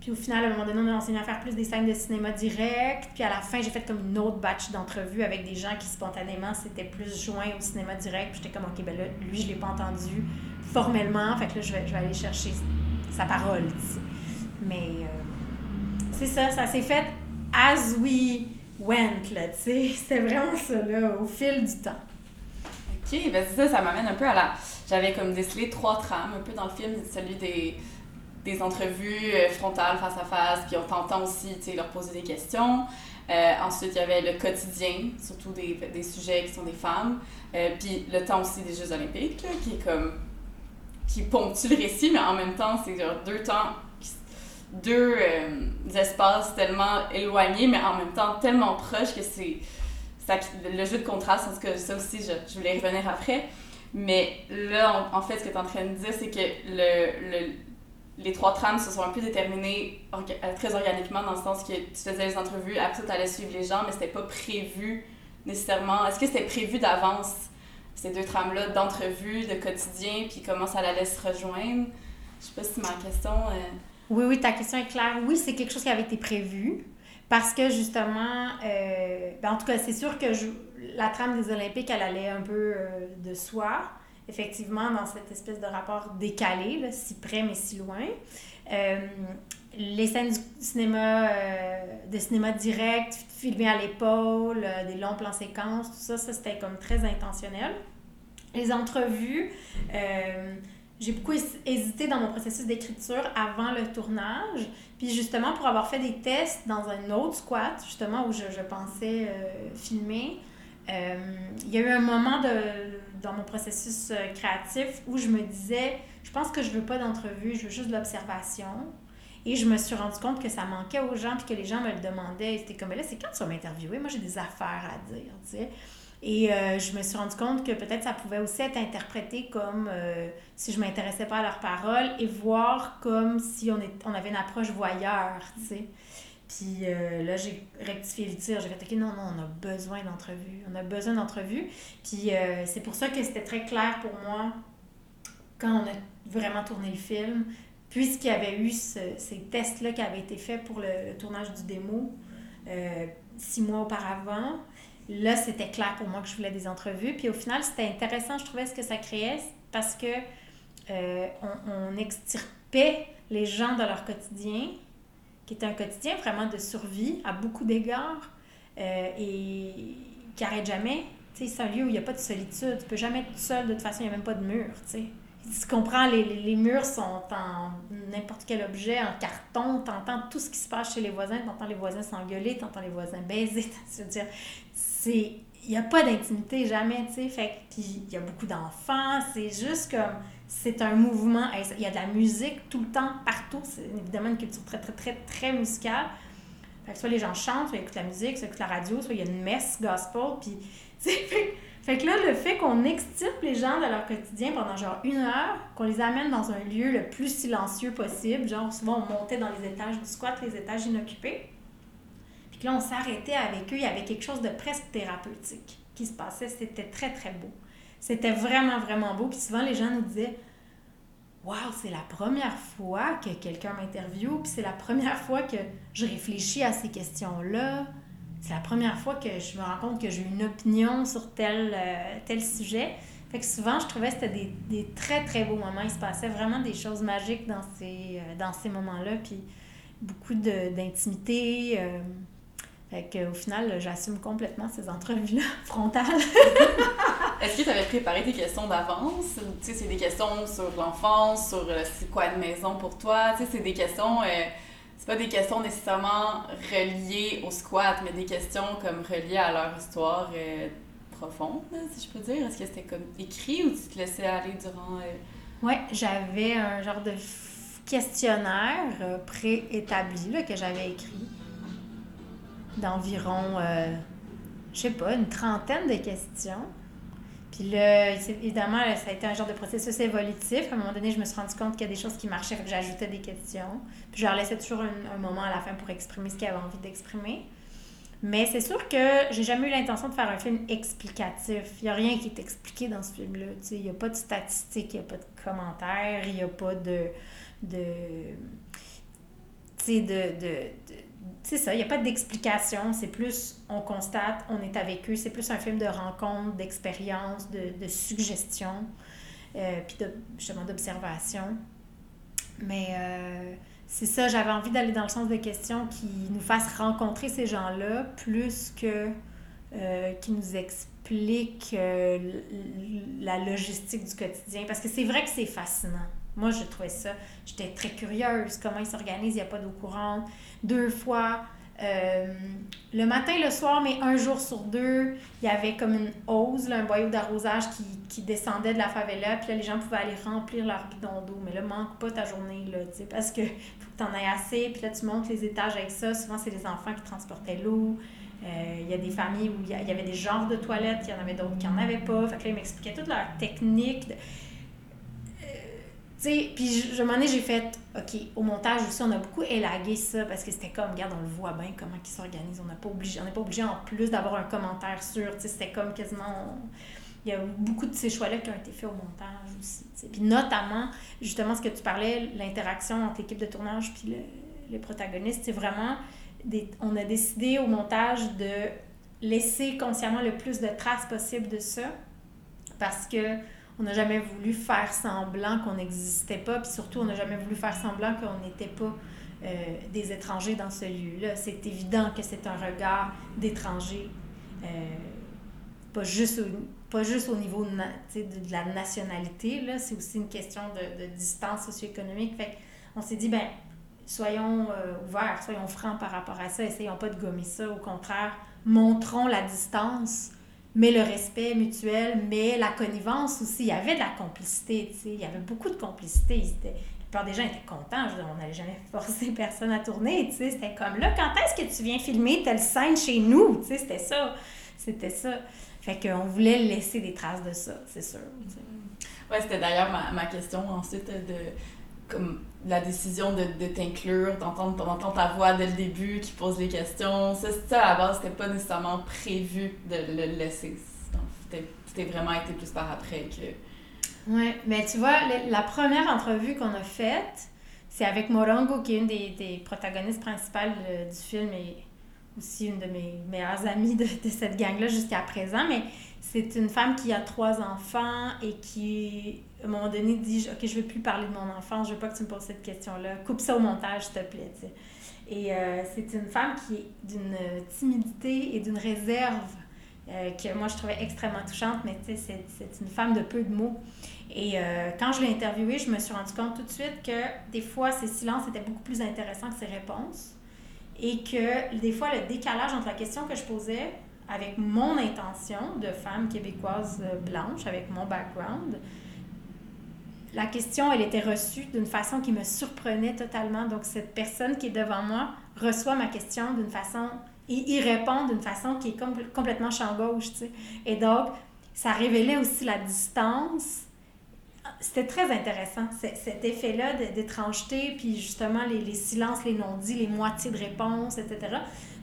Speaker 1: Puis au final, à un moment donné, on a enseigné à faire plus des scènes de cinéma direct. Puis à la fin, j'ai fait comme une autre batch d'entrevues avec des gens qui spontanément s'étaient plus joints au cinéma direct. Puis j'étais comme, OK, ben là, lui, je l'ai pas entendu formellement. Fait que là, je vais, je vais aller chercher sa parole. Mais euh, c'est ça, ça s'est fait as we went, là, tu sais. C'était vraiment ça, là, au fil du temps.
Speaker 6: OK, ben ça, ça m'amène un peu à la... J'avais comme décelé trois trames, un peu dans le film, celui des, des entrevues euh, frontales, face à face, puis on t'entend aussi, leur poser des questions. Euh, ensuite, il y avait le quotidien, surtout des, des sujets qui sont des femmes. puis le temps aussi des Jeux olympiques, qui est comme... qui ponctue le récit, mais en même temps, c'est deux temps deux euh, espaces tellement éloignés, mais en même temps tellement proches que c'est le jeu de contraste, parce que ça aussi, je, je voulais y revenir après. Mais là, en fait, ce que tu es en train de dire, c'est que le, les trois trames se sont un peu déterminées euh, très organiquement, dans le sens que tu faisais les entrevues, après tu allais suivre les gens, mais c'était pas prévu nécessairement. Est-ce que c'était prévu d'avance, ces deux trames-là, d'entrevue, de quotidien, puis comment ça allait se rejoindre? Je sais pas si ma question. Euh,
Speaker 1: oui, oui, ta question est claire. Oui, c'est quelque chose qui avait été prévu. Parce que justement, euh, ben, en tout cas, c'est sûr que la trame des Olympiques, elle allait un peu de soi, effectivement, dans cette espèce de rapport décalé, là, si près mais si loin. Euh, les scènes du cinéma, de cinéma direct, filmées à l'épaule, des longs plans séquences, tout ça, ça c'était comme très intentionnel. Les entrevues, j'ai beaucoup hésité dans mon processus d'écriture avant le tournage. Puis justement, pour avoir fait des tests dans un autre squat, justement, où je, je pensais euh, filmer, euh, il y a eu un moment dans mon processus euh, créatif où je me disais, je pense que je veux pas d'entrevue, je veux juste de l'observation. Et je me suis rendu compte que ça manquait aux gens, puis que les gens me le demandaient. C'était comme, là, c'est quand tu vas m'interviewer? Moi, j'ai des affaires à dire. Et euh, je me suis rendu compte que peut-être ça pouvait aussi être interprété comme si je m'intéressais pas à leurs paroles et voir comme si on, avait une approche voyeur. Puis euh, là, j'ai rectifié le tir. J'ai fait, OK, non, non, on a besoin d'entrevue. On a besoin d'entrevue. Puis c'est pour ça que c'était très clair pour moi quand on a vraiment tourné le film, puisqu'il y avait eu ces tests-là qui avaient été faits pour le tournage du démo six mois auparavant là, c'était clair pour moi que je voulais des entrevues. Puis au final, c'était intéressant, je trouvais, ce que ça créait parce que euh, on, extirpait les gens de leur quotidien, qui était un quotidien vraiment de survie à beaucoup d'égards euh, et qui n'arrête jamais. C'est un lieu où il n'y a pas de solitude. Tu peux jamais être seul, de toute façon, il n'y a même pas de mur, tu sais. Tu comprends, les, les, murs sont en n'importe quel objet, en carton, tu entends tout ce qui se passe chez les voisins, tu entends les voisins s'engueuler, tu entends les voisins baiser, tu veux dire, c'est il n'y a pas d'intimité jamais, tu sais. Fait puis il y a beaucoup d'enfants, c'est juste comme c'est un mouvement, il y a de la musique tout le temps partout, c'est évidemment une culture très très très très musicale. Fait que soit les gens chantent, soit ils écoutent la musique, soit ils écoutent la radio, soit il y a une messe gospel, puis fait, fait que là le fait qu'on extirpe les gens de leur quotidien pendant genre une heure, qu'on les amène dans un lieu le plus silencieux possible, genre souvent on montait dans les étages du squat, les étages inoccupés puis là, on s'arrêtait avec eux. Il y avait quelque chose de presque thérapeutique qui se passait. C'était très, très beau. C'était vraiment, vraiment beau. Puis souvent, les gens nous disaient Waouh, c'est la première fois que quelqu'un m'interviewe, puis c'est la première fois que je réfléchis à ces questions-là. C'est la première fois que je me rends compte que j'ai une opinion sur tel, euh, tel sujet. Fait que souvent, je trouvais que c'était des, des, très, très beaux moments. Il se passait vraiment des choses magiques dans ces, euh, ces moments-là. Puis beaucoup d'intimité. euh, fait qu'au final, j'assume complètement ces entrevues-là frontales.
Speaker 6: Est-ce que tu avais préparé tes questions d'avance? Tu sais, c'est des questions sur l'enfance, sur euh, c'est quoi une maison pour toi? Tu sais, c'est des questions, euh, c'est pas des questions nécessairement reliées au squat, mais des questions comme reliées à leur histoire euh, profonde, si je peux dire. Est-ce que c'était comme écrit ou tu te laissais aller durant.
Speaker 1: Ouais, j'avais un genre de questionnaire préétabli que j'avais écrit d'environ, je sais pas, une trentaine de questions. Puis là, évidemment, ça a été un genre de processus évolutif. À un moment donné, je me suis rendu compte qu'il y a des choses qui marchaient, que j'ajoutais des questions. Puis je leur laissais toujours un, moment à la fin pour exprimer ce qu'ils avaient envie d'exprimer. Mais c'est sûr que j'ai jamais eu l'intention de faire un film explicatif. Il n'y a rien qui est expliqué dans ce film-là. Il n'y a pas de statistiques, il n'y a pas de commentaires, il n'y a pas de. de de. de, de- c'est ça, il n'y a pas d'explication. C'est plus, on constate, on est avec eux. C'est plus un film de rencontre, d'expérience, de, de suggestion, euh, puis de, justement d'observation. Mais euh, c'est ça, j'avais envie d'aller dans le sens des questions qui nous fassent rencontrer ces gens-là plus que euh, qui nous expliquent la logistique du quotidien. Parce que c'est vrai que c'est fascinant. Moi, je trouvais ça. J'étais très curieuse. Comment ils s'organisent, il n'y a pas d'eau courante. Deux fois, euh, le matin, le soir, mais un jour sur deux, il y avait comme une hose, un boyau d'arrosage qui, qui descendait de la favela. Puis là, les gens pouvaient aller remplir leur bidon d'eau. Mais là, manque pas ta journée, là, parce que faut que tu en aies assez. Puis là, tu montes les étages avec ça. Souvent, c'est les enfants qui transportaient l'eau. Euh, Il y a des familles où il y avait des genres de toilettes, il y en avait d'autres qui n'en avaient pas. Fait que là, ils m'expliquaient toute leur technique. Sais, puis je, moment donné, j'ai fait, OK, au montage aussi, on a beaucoup élagué ça parce que c'était comme, regarde, on le voit bien comment ils s'organisent. On n'a pas obligé, on n'est pas obligé en plus d'avoir un commentaire sur, c'était comme quasiment. il y a beaucoup de ces choix-là qui ont été faits au montage aussi. tu sais. Puis notamment, justement, ce que tu parlais, l'interaction entre l'équipe de tournage puis le- les protagonistes, c'est vraiment. Des, on a décidé au montage de laisser consciemment le plus de traces possible de ça parce que on n'a jamais voulu faire semblant qu'on n'existait pas, puis surtout, on n'a jamais voulu faire semblant qu'on n'était pas euh, des étrangers dans ce lieu-là. C'est évident que c'est un regard d'étrangers, euh, pas, juste au, pas juste au niveau de, la nationalité, c'est aussi une question de, de distance socio-économique. Fait on s'est dit, ben soyons euh, ouverts, soyons francs par rapport à ça, essayons pas de gommer ça, au contraire, montrons la distance mais le respect mutuel, mais la connivence aussi. Il y avait de la complicité, tu sais. Il y avait beaucoup de complicité. La plupart des gens étaient contents. Je veux dire, on n'allait jamais forcer personne à tourner, tu sais. C'était comme, là, quand est-ce que tu viens filmer telle scène chez nous? Tu sais, c'était ça. C'était ça. Fait qu'on voulait laisser des traces de ça, c'est sûr.
Speaker 6: Ouais, c'était d'ailleurs ma, ma question ensuite de comme la décision de, de t'inclure, d'entendre ta voix dès le début qui pose les questions. Ça, ça à la base, c'était pas nécessairement prévu de le laisser. C'était vraiment été plus par après que.
Speaker 1: Ouais, mais tu vois, la première entrevue qu'on a faite, c'est avec Morongo, qui est une des, des protagonistes principales euh, du film et aussi une de mes meilleures amies de, de cette gang-là jusqu'à présent. Mais c'est une femme qui a trois enfants et qui, à un moment donné, dit Ok, je veux plus parler de mon enfant, je veux pas que tu me poses cette question-là. Coupe ça au montage, s'il te plaît. Et euh, c'est une femme qui est d'une timidité et d'une réserve euh, que moi je trouvais extrêmement touchante, mais tu c'est- une femme de peu de mots. Et euh, quand je l'ai interviewée, je me suis rendu compte tout de suite que des fois, ses silences étaient beaucoup plus intéressants que ses réponses. Et que des fois, le décalage entre la question que je posais avec mon intention de femme québécoise blanche, avec mon background, la question, elle était reçue d'une façon qui me surprenait totalement. Donc, cette personne qui est devant moi reçoit ma question d'une façon et y répond d'une façon qui est compl- complètement champ. Et donc, ça révélait aussi la distance. C'était très intéressant, cet effet-là d'étrangeté, puis justement les, silences, les non-dits, les moitiés de réponses, etc.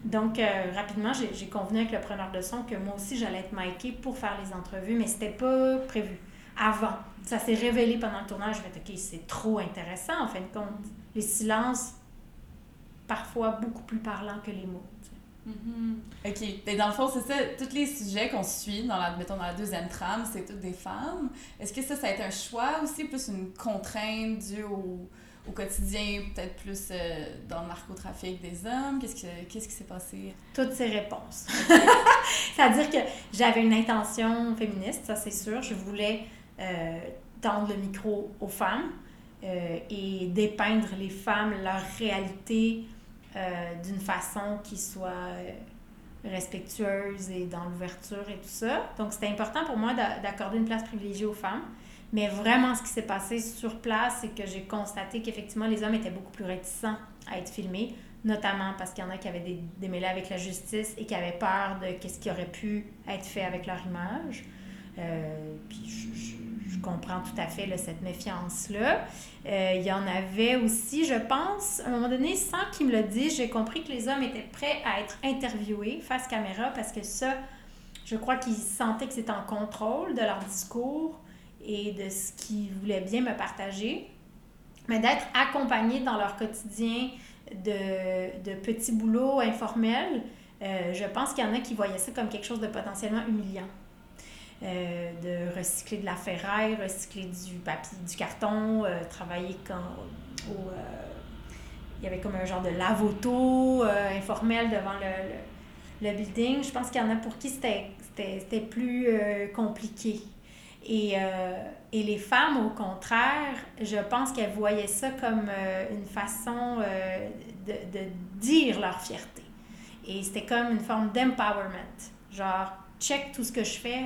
Speaker 1: Donc, euh, rapidement, j'ai convenu avec le preneur de son que moi aussi, j'allais être micée pour faire les entrevues, mais c'était pas prévu avant. Ça s'est révélé pendant le tournage. Je me OK, c'est trop intéressant, en fin de compte. Les silences, parfois beaucoup plus parlants que les mots. sais.
Speaker 6: Ok. Mais dans le fond, c'est ça. Tous les sujets qu'on suit dans la, mettons, dans la deuxième trame, c'est toutes des femmes. Est-ce que ça, ça a été un choix aussi, plus une contrainte due au, au quotidien, peut-être plus euh, dans le narcotrafic des hommes? Qu'est-ce, que, qu'est-ce qui s'est passé?
Speaker 1: Toutes ces réponses. C'est-à-dire que j'avais une intention féministe, ça c'est sûr. Je voulais euh, tendre le micro aux femmes euh, et dépeindre les femmes, leur réalité d'une façon qui soit respectueuse et dans l'ouverture et tout ça. Donc c'était important pour moi d'accorder une place privilégiée aux femmes. Mais vraiment, ce qui s'est passé sur place, c'est que j'ai constaté qu'effectivement, les hommes étaient beaucoup plus réticents à être filmés, notamment parce qu'il y en a qui avaient des démêlés avec la justice et qui avaient peur de ce qui aurait pu être fait avec leur image. Euh, puis je, comprends tout à fait cette méfiance-là. Euh, il y en avait aussi, je pense, à un moment donné, sans qu'ils me le disent, j'ai compris que les hommes étaient prêts à être interviewés face caméra parce que ça, je crois qu'ils sentaient que c'était en contrôle de leur discours et de ce qu'ils voulaient bien me partager, mais d'être accompagnés dans leur quotidien de, de petits boulots informels, euh, je pense qu'il y en a qui voyaient ça comme quelque chose de potentiellement humiliant. Euh, de recycler de la ferraille, recycler du papier, du carton, euh, travailler quand, au, il y avait comme un genre de lave-auto informel devant le, le, building. Je pense qu'il y en a pour qui c'était plus compliqué et, euh, et, les femmes, au contraire, je pense qu'elles voyaient ça comme euh, une façon euh, de, de, dire leur fierté. Et c'était comme une forme d'empowerment. Genre, check tout ce que je fais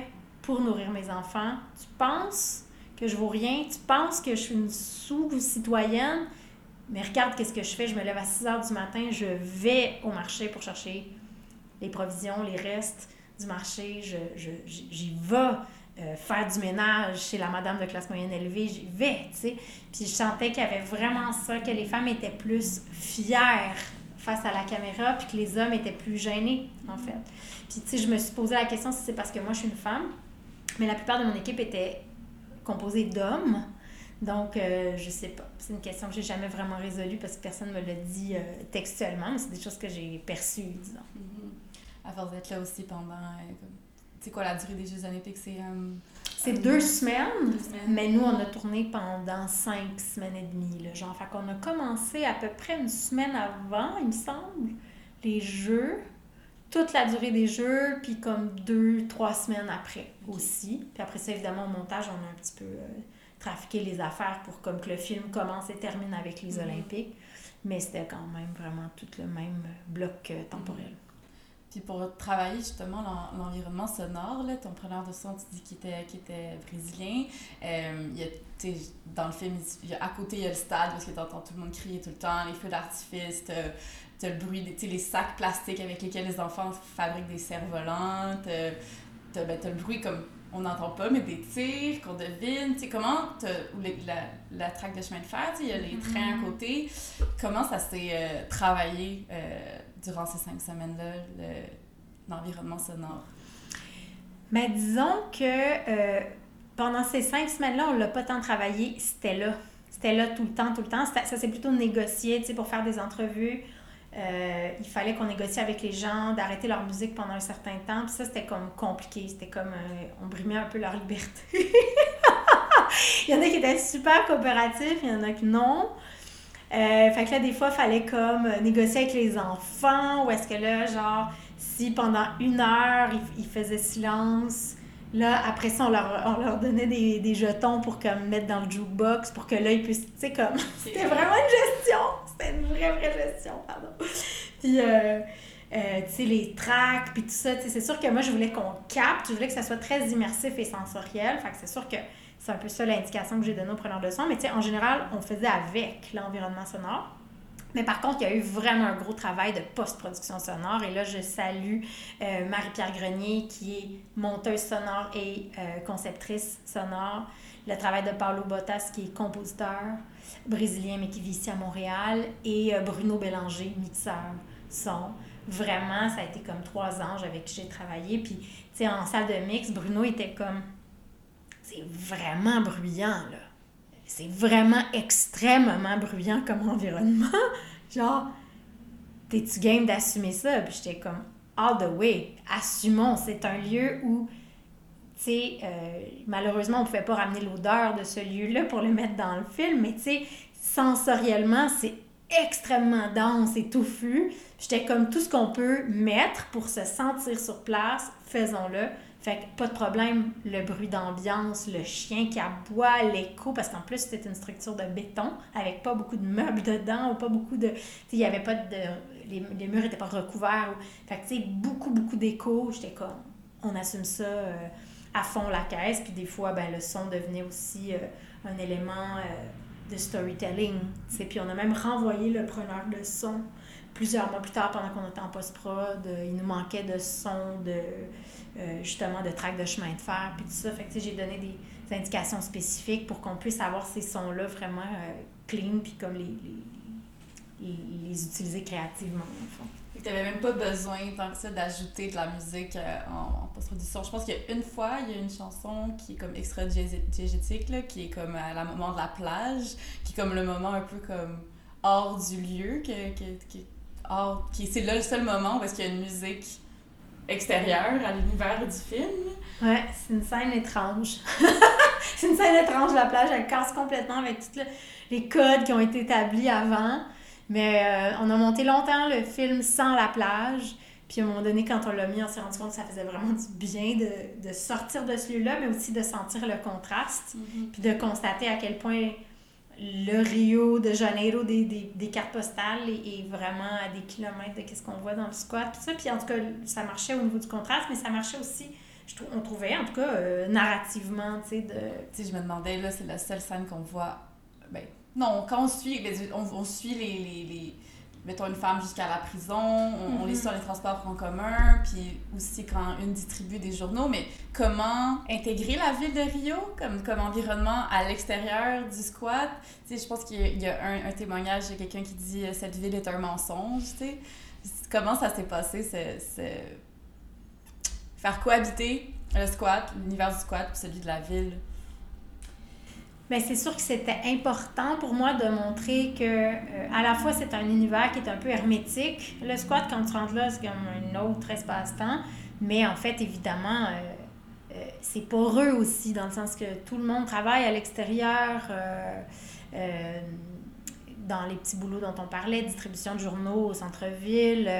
Speaker 1: pour nourrir mes enfants. Tu penses que je vaux rien, tu penses que je suis une sous-citoyenne, mais regarde qu'est-ce que je fais. Je me lève à 6 heures du matin, je vais au marché pour chercher les provisions, les restes du marché, je, j'y vais euh, faire du ménage chez la madame de classe moyenne élevée, j'y vais, tu sais. Puis je sentais qu'il y avait vraiment ça, que les femmes étaient plus fières face à la caméra, puis que les hommes étaient plus gênés, en fait. Puis, tu sais, je me suis posé la question si c'est parce que moi, je suis une femme, mais la plupart de mon équipe était composée d'hommes. Donc, euh, je sais pas. C'est une question que j'ai jamais vraiment résolue parce que personne me l'a dit euh, textuellement, mais c'est des choses que j'ai perçues, disons.
Speaker 6: Mm-hmm. À force d'être là aussi pendant c'est quoi la durée des Jeux Olympiques? C'est euh,
Speaker 1: c'est deux, semaines, mais nous, on a tourné pendant cinq semaines et demie. Là, genre, fait qu'on a commencé à peu près une semaine avant, il me semble, les Jeux, toute la durée des Jeux, puis comme deux, trois semaines après aussi. Puis après ça, évidemment, au montage, on a un petit peu euh, trafiqué les affaires pour comme que le film commence et termine avec les mm-hmm. Olympiques. Mais c'était quand même vraiment tout le même bloc euh, temporel.
Speaker 6: Puis pour travailler justement l'environnement sonore, là, ton preneur de son, tu dis qu'il était, était brésilien. Euh, il y a, dans le film, il y a, à côté, il y a le stade parce que tu entends tout le monde crier tout le temps, les feux d'artifice, tu as le bruit, des, les sacs plastiques avec lesquels les enfants fabriquent des cerfs-volants, tu as, ben, le bruit comme on n'entend pas, mais des tirs qu'on devine. Tu sais, comment, ou la, la traque de chemin de fer, il y a les mm-hmm. trains à côté. Comment ça s'est euh, travaillé euh, durant ces cinq semaines-là, l'environnement sonore?
Speaker 1: Mais disons que euh, pendant ces cinq semaines-là, on ne l'a pas tant travaillé, c'était là. C'était là tout le temps, tout le temps. Ça s'est plutôt négocié, tu sais, pour faire des entrevues. Euh, il fallait qu'on négocie avec les gens, d'arrêter leur musique pendant un certain temps. Puis ça, c'était comme compliqué. C'était comme... Euh, on brimait un peu leur liberté. il y en a qui étaient super coopératifs, il y en a qui non. Euh, fait que là, des fois, il fallait comme négocier avec les enfants, ou est-ce que là, genre, si pendant une heure, ils, faisaient silence, là, après ça, on leur, on leur donnait des, des, jetons pour comme mettre dans le jukebox, pour que là, ils puissent, tu sais, comme, c'était vraiment une gestion, vraie, vraie gestion, pardon. Puis, euh, euh, tu sais, les tracks, puis tout ça, tu sais, c'est sûr que moi, je voulais qu'on capte, je voulais que ça soit très immersif et sensoriel, fait que c'est sûr que c'est un peu ça l'indication que j'ai donnée aux preneurs de son. Mais tu sais, en général, on faisait avec l'environnement sonore. Mais par contre, il y a eu vraiment un gros travail de post-production sonore. Et là, je salue euh, Marie-Pierre Grenier, qui est monteuse sonore et euh, conceptrice sonore. Le travail de Paulo Bottas, qui est compositeur brésilien, mais qui vit ici à Montréal. Et euh, Bruno Bélanger, mixeur son. Vraiment, ça a été comme trois ans avec qui j'ai travaillé. Puis, tu sais, en salle de mix, Bruno était comme c'est vraiment bruyant, là. C'est vraiment extrêmement bruyant comme environnement. Genre, t'es-tu game d'assumer ça? Puis j'étais comme, all the way, assumons. C'est un lieu où, tu sais, euh, malheureusement, on pouvait pas ramener l'odeur de ce lieu-là pour le mettre dans le film, mais tu sais, sensoriellement, c'est extrêmement dense et touffu. J'étais comme tout ce qu'on peut mettre pour se sentir sur place, faisons-le. Fait que pas de problème, le bruit d'ambiance, le chien qui aboie, l'écho, parce qu'en plus c'était une structure de béton avec pas beaucoup de meubles dedans ou pas beaucoup de. Il y avait pas de. Les, les murs étaient pas recouverts. Fait que tu sais, beaucoup, beaucoup d'écho. J'étais comme, on assume ça euh, à fond la caisse. Puis des fois, ben, le son devenait aussi euh, un élément euh, de storytelling. Puis on a même renvoyé le preneur de son plusieurs mois plus tard pendant qu'on était en post-prod. il nous manquait de son, de justement de track de chemin de fer, puis tout ça. Fait que j'ai donné des, indications spécifiques pour qu'on puisse avoir ces sons-là vraiment clean, puis comme les, les, les, utiliser créativement, en.
Speaker 6: Tu n'avais même pas besoin, tant que ça, d'ajouter de la musique euh, en, post-production. Je pense qu'il y a une fois, il y a une chanson qui est comme extra diégétique, qui est comme à la moment de la plage, qui est comme le moment un peu comme hors du lieu, que, que, qui c'est là le seul moment où est-ce qu'il y a une musique extérieure à l'univers du film.
Speaker 1: Ouais, c'est une scène étrange. c'est une scène étrange, la plage, elle casse complètement avec tous les codes qui ont été établis avant. Mais euh, on a monté longtemps le film sans la plage. Puis à un moment donné, quand on l'a mis, on s'est rendu compte que ça faisait vraiment du bien de, de sortir de ce lieu-là, mais aussi de sentir le contraste. Mm-hmm. Puis de constater à quel point le Rio de Janeiro des, des, des cartes postales est, vraiment à des kilomètres de ce qu'on voit dans le squat. Puis ça, puis en tout cas, ça marchait au niveau du contraste, mais ça marchait aussi, je on trouvait en tout cas, euh, narrativement, tu sais, de...
Speaker 6: Tu sais, je me demandais, là, c'est la seule scène qu'on voit, ben, non, quand on suit, ben, on, suit les, les, Mettons une femme jusqu'à la prison, on, suit dans les transports en commun, puis aussi quand une distribue des journaux, mais comment intégrer la ville de Rio comme, comme environnement à l'extérieur du squat? Tu sais, je pense qu'il y a, un, un, témoignage de quelqu'un qui dit « cette ville est un mensonge », tu sais. Comment ça s'est passé, ce, faire cohabiter le squat, l'univers du squat, puis celui de la ville?
Speaker 1: Bien, c'est sûr que c'était important pour moi de montrer que euh, à la fois c'est un univers qui est un peu hermétique. Le squat, quand tu rentres là, c'est comme un autre espace-temps. Mais en fait, évidemment, euh, euh, c'est poreux aussi, dans le sens que tout le monde travaille à l'extérieur, dans les petits boulots dont on parlait, distribution de journaux au centre-ville,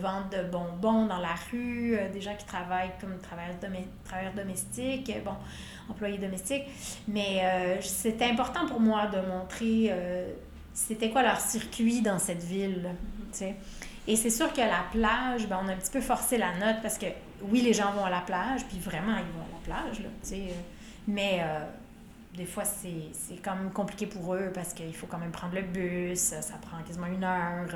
Speaker 1: vente de bonbons dans la rue, des gens qui travaillent comme travailleurs, domestiques. Bon, employés domestiques. Mais euh, c'était important pour moi de montrer euh, c'était quoi leur circuit dans cette ville. sais. Et c'est sûr que la plage, ben, on a un petit peu forcé la note parce que oui, les gens vont à la plage, puis vraiment, ils vont à la plage. Là. Euh, mais des fois, c'est quand même compliqué pour eux parce qu'il faut quand même prendre le bus, ça prend quasiment une heure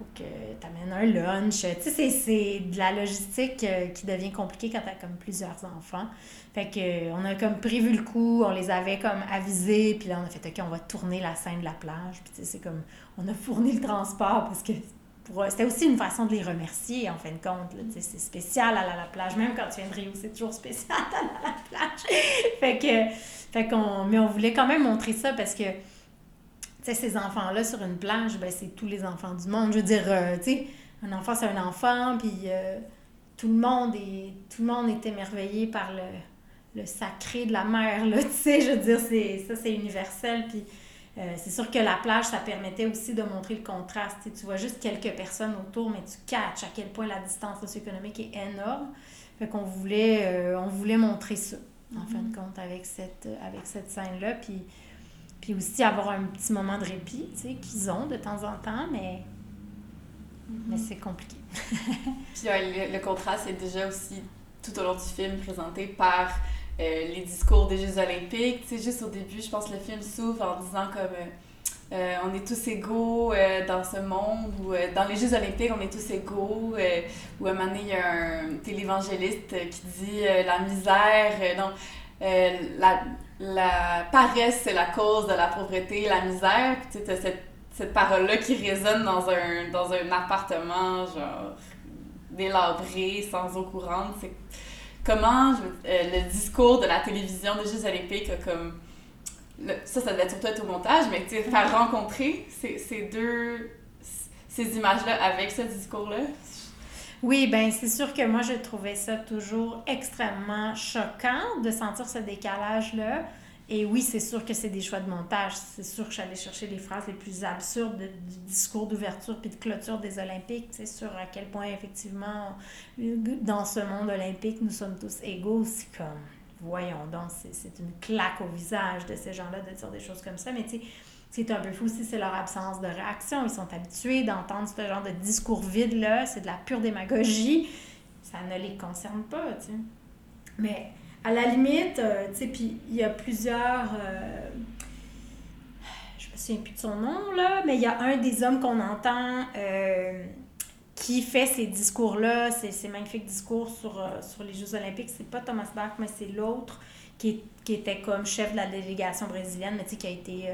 Speaker 1: faut que tu amènes un lunch. Tu sais, c'est de la logistique euh, qui devient compliquée quand tu as comme plusieurs enfants. Fait que euh, on a comme prévu le coup, on les avait comme avisés, puis là on a fait OK, on va tourner la scène de la plage. Puis tu sais, c'est comme on a fourni le transport parce que c'était aussi une façon de les remercier en fin de compte. C'est spécial à la plage, même quand tu viens de Rio, c'est toujours spécial à la plage. fait que, fait qu'on, mais on voulait quand même montrer ça parce que ces enfants-là sur une plage, ben, c'est tous les enfants du monde. Je veux dire, euh, tu un enfant, c'est un enfant, puis euh, tout, le monde est, tout le monde émerveillé par le, le sacré de la mer, là, tu sais, je veux dire, c'est, ça, c'est universel, puis euh, c'est sûr que la plage, ça permettait aussi de montrer le contraste. Tu vois juste quelques personnes autour, mais tu catches à quel point la distance socio-économique est énorme. Fait qu'on voulait, on voulait montrer ça, en fin de mm-hmm. compte, avec cette, avec cette scène-là, puis puis aussi avoir un petit moment de répit, tu sais, qu'ils ont de temps en temps, mais, mais c'est compliqué.
Speaker 6: Puis le, contraste est déjà aussi tout au long du film présenté par euh, les discours des Jeux olympiques. Tu sais, juste au début, je pense que le film s'ouvre en disant comme... Euh, euh, on est tous égaux dans ce monde, ou dans les Jeux olympiques, on est tous égaux, ou à un moment donné, il y a un télévangéliste qui dit la misère, non, la, la paresse, c'est la cause de la pauvreté, la misère. Puis tu as cette, cette parole-là qui résonne dans un, dans un appartement, genre, délabré, sans eau courante. C'est comment euh, le discours de la télévision des Jeux olympiques a comme... ça, ça devait être surtout être au montage, mais tu sais, faire rencontrer ces, ces deux... ces images-là avec ce discours-là,
Speaker 1: oui, ben c'est sûr que moi, je trouvais ça toujours extrêmement choquant de sentir ce décalage-là. Et oui, c'est sûr que c'est des choix de montage. C'est sûr que j'allais chercher les phrases les plus absurdes de- du discours d'ouverture puis de clôture des Olympiques. C'est sûr à quel point, effectivement, dans ce monde olympique, nous sommes tous égaux. C'est comme, voyons donc, c'est c'est une claque au visage de ces gens-là de dire des choses comme ça. Mais tu sais, c'est un peu fou aussi, c'est leur absence de réaction. Ils sont habitués d'entendre ce genre de discours vide-là. C'est de la pure démagogie. Ça ne les concerne pas, tu sais. Mais à la limite, euh, tu sais, puis il y a plusieurs. euh, je me souviens plus de son nom, là, mais il y a un des hommes qu'on entend euh, qui fait ces discours-là, ces, ces magnifiques discours sur, euh, sur les Jeux Olympiques. C'est pas Thomas Bach, mais c'est l'autre qui, qui était comme chef de la délégation brésilienne, mais tu sais, qui a été.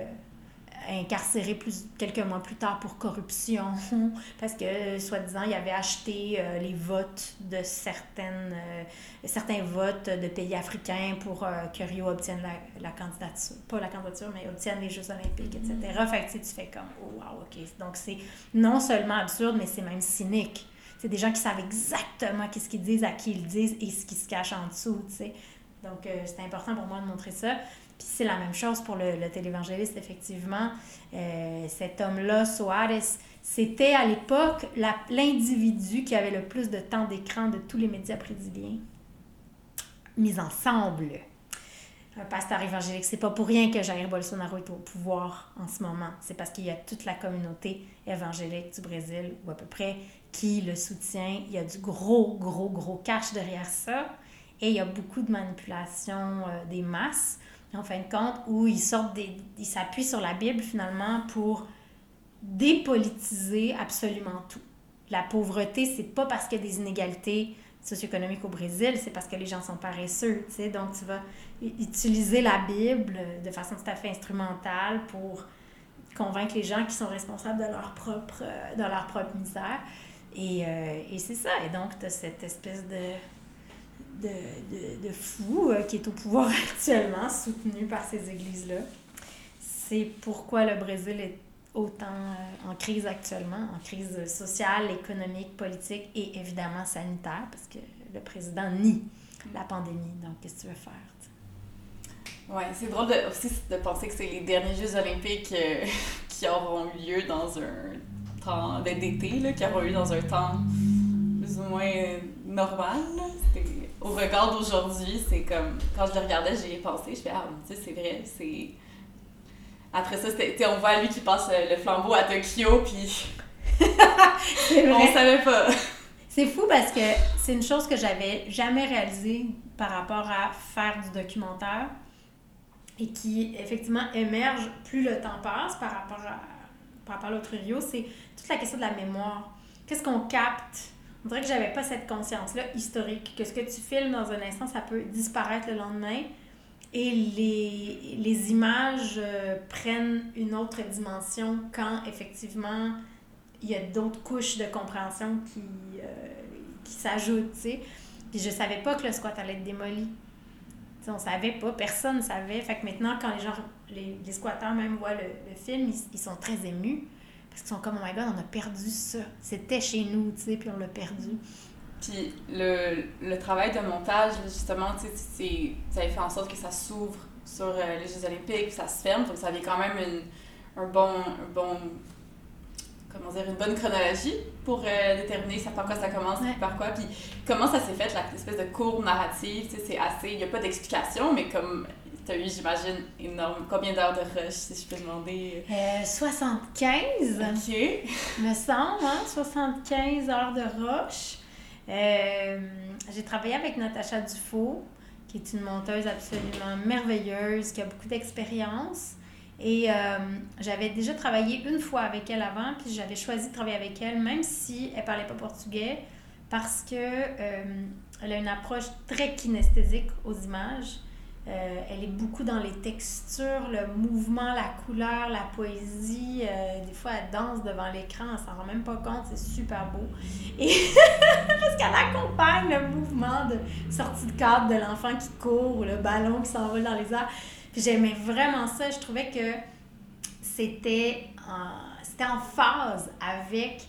Speaker 1: Incarcéré plus, quelques mois plus tard pour corruption, parce que, soi-disant, il avait acheté euh, les votes de certaines, euh, certains votes de pays africains pour euh, que Rio obtienne la, la candidature, pas la candidature, mais obtienne les Jeux olympiques, etc. Fait que tu fais comme, oh, wow, OK. Donc, c'est non seulement absurde, mais c'est même cynique. C'est des gens qui savent exactement qu'est-ce qu'ils disent, à qui ils le disent et ce qui se cache en dessous, tu sais. Donc, c'est important pour moi de montrer ça. Puis c'est la même chose pour le, le télévangéliste, effectivement. Euh, cet homme-là, Soares, c'était à l'époque l'individu qui avait le plus de temps d'écran de tous les médias brésiliens mis ensemble. Un pasteur évangélique, c'est pas pour rien que Jair Bolsonaro est au pouvoir en ce moment. C'est parce qu'il y a toute la communauté évangélique du Brésil, ou à peu près, qui le soutient. Il y a du gros, gros, gros cash derrière ça. Et il y a beaucoup de manipulation euh, des masses, en fin de compte, où ils sortent des. Ils s'appuient sur la Bible finalement pour dépolitiser absolument tout. La pauvreté, c'est pas parce qu'il y a des inégalités socio-économiques au Brésil, c'est parce que les gens sont paresseux, tu sais. Donc, tu vas utiliser la Bible de façon tout à fait instrumentale pour convaincre les gens qui sont responsables de leur propre, de leur propre misère. Et, euh, et c'est ça. Et donc, tu as cette espèce de, de, de, de fou euh, qui est au pouvoir actuellement, soutenu par ces églises-là. C'est pourquoi le Brésil est autant euh, en crise actuellement, en crise sociale, économique, politique et évidemment sanitaire, parce que le président nie la pandémie. Donc, qu'est-ce que tu veux faire?
Speaker 6: Ouais, c'est drôle aussi de penser que c'est les derniers Jeux olympiques euh, qui auront eu lieu dans un temps d'été, qui auront eu dans un temps plus ou moins normal. Au regard d'aujourd'hui, c'est comme, quand je le regardais, j'y ai pensé, je fais, ah, tu sais, c'est vrai, c'est... Après ça, on voit lui qui passe euh, le flambeau à Tokyo, puis on savait pas.
Speaker 1: C'est fou parce que c'est une chose que j'avais jamais réalisée par rapport à faire du documentaire et qui effectivement émerge plus le temps passe par rapport à, par rapport à l'autre Rio, c'est toute la question de la mémoire. Qu'est-ce qu'on capte? On dirait que j'avais pas cette conscience-là historique, que ce que tu filmes dans un instant, ça peut disparaître le lendemain et les, les images euh, prennent une autre dimension quand effectivement il y a d'autres couches de compréhension qui, euh, qui s'ajoutent, tu sais. Puis je savais pas que le squat allait être démoli. Tu sais, on savait pas, personne ne savait. Fait que maintenant, quand les gens, les, les squatteurs même voient le, le film, ils, ils sont très émus. Parce qu'ils sont comme, oh my god, on a perdu ça. C'était chez nous, tu sais, puis on l'a perdu.
Speaker 6: Puis le, le travail de montage, justement, tu sais, ça fait en sorte que ça s'ouvre sur euh, les Jeux Olympiques, puis ça se ferme, donc ça avait quand même une, un bon, un bon, comment dire, une bonne chronologie pour euh, déterminer ça par quoi ça commence,
Speaker 1: Ouais.
Speaker 6: par quoi, puis comment ça s'est fait, la espèce de courbe narrative, tu sais, c'est assez, il n'y a pas d'explication, mais comme tu as eu, j'imagine, énorme, combien d'heures de rush, si je peux demander?
Speaker 1: Euh, 75,
Speaker 6: Ok.
Speaker 1: me semble, hein? 75 heures de roche. Euh, j'ai travaillé avec Natacha Dufault, qui est une monteuse absolument merveilleuse, qui a beaucoup d'expérience. Et euh, j'avais déjà travaillé une fois avec elle avant, puis j'avais choisi de travailler avec elle, même si elle parlait pas portugais, parce que euh, elle a une approche très kinesthésique aux images. Euh, elle est beaucoup dans les textures, le mouvement, la couleur, la poésie. Euh, des fois, elle danse devant l'écran, elle s'en rend même pas compte, c'est super beau. Et parce qu'elle accompagne le mouvement de sortie de cadre de l'enfant qui court ou le ballon qui s'envole dans les airs. Puis j'aimais vraiment ça. Je trouvais que c'était c'était en phase avec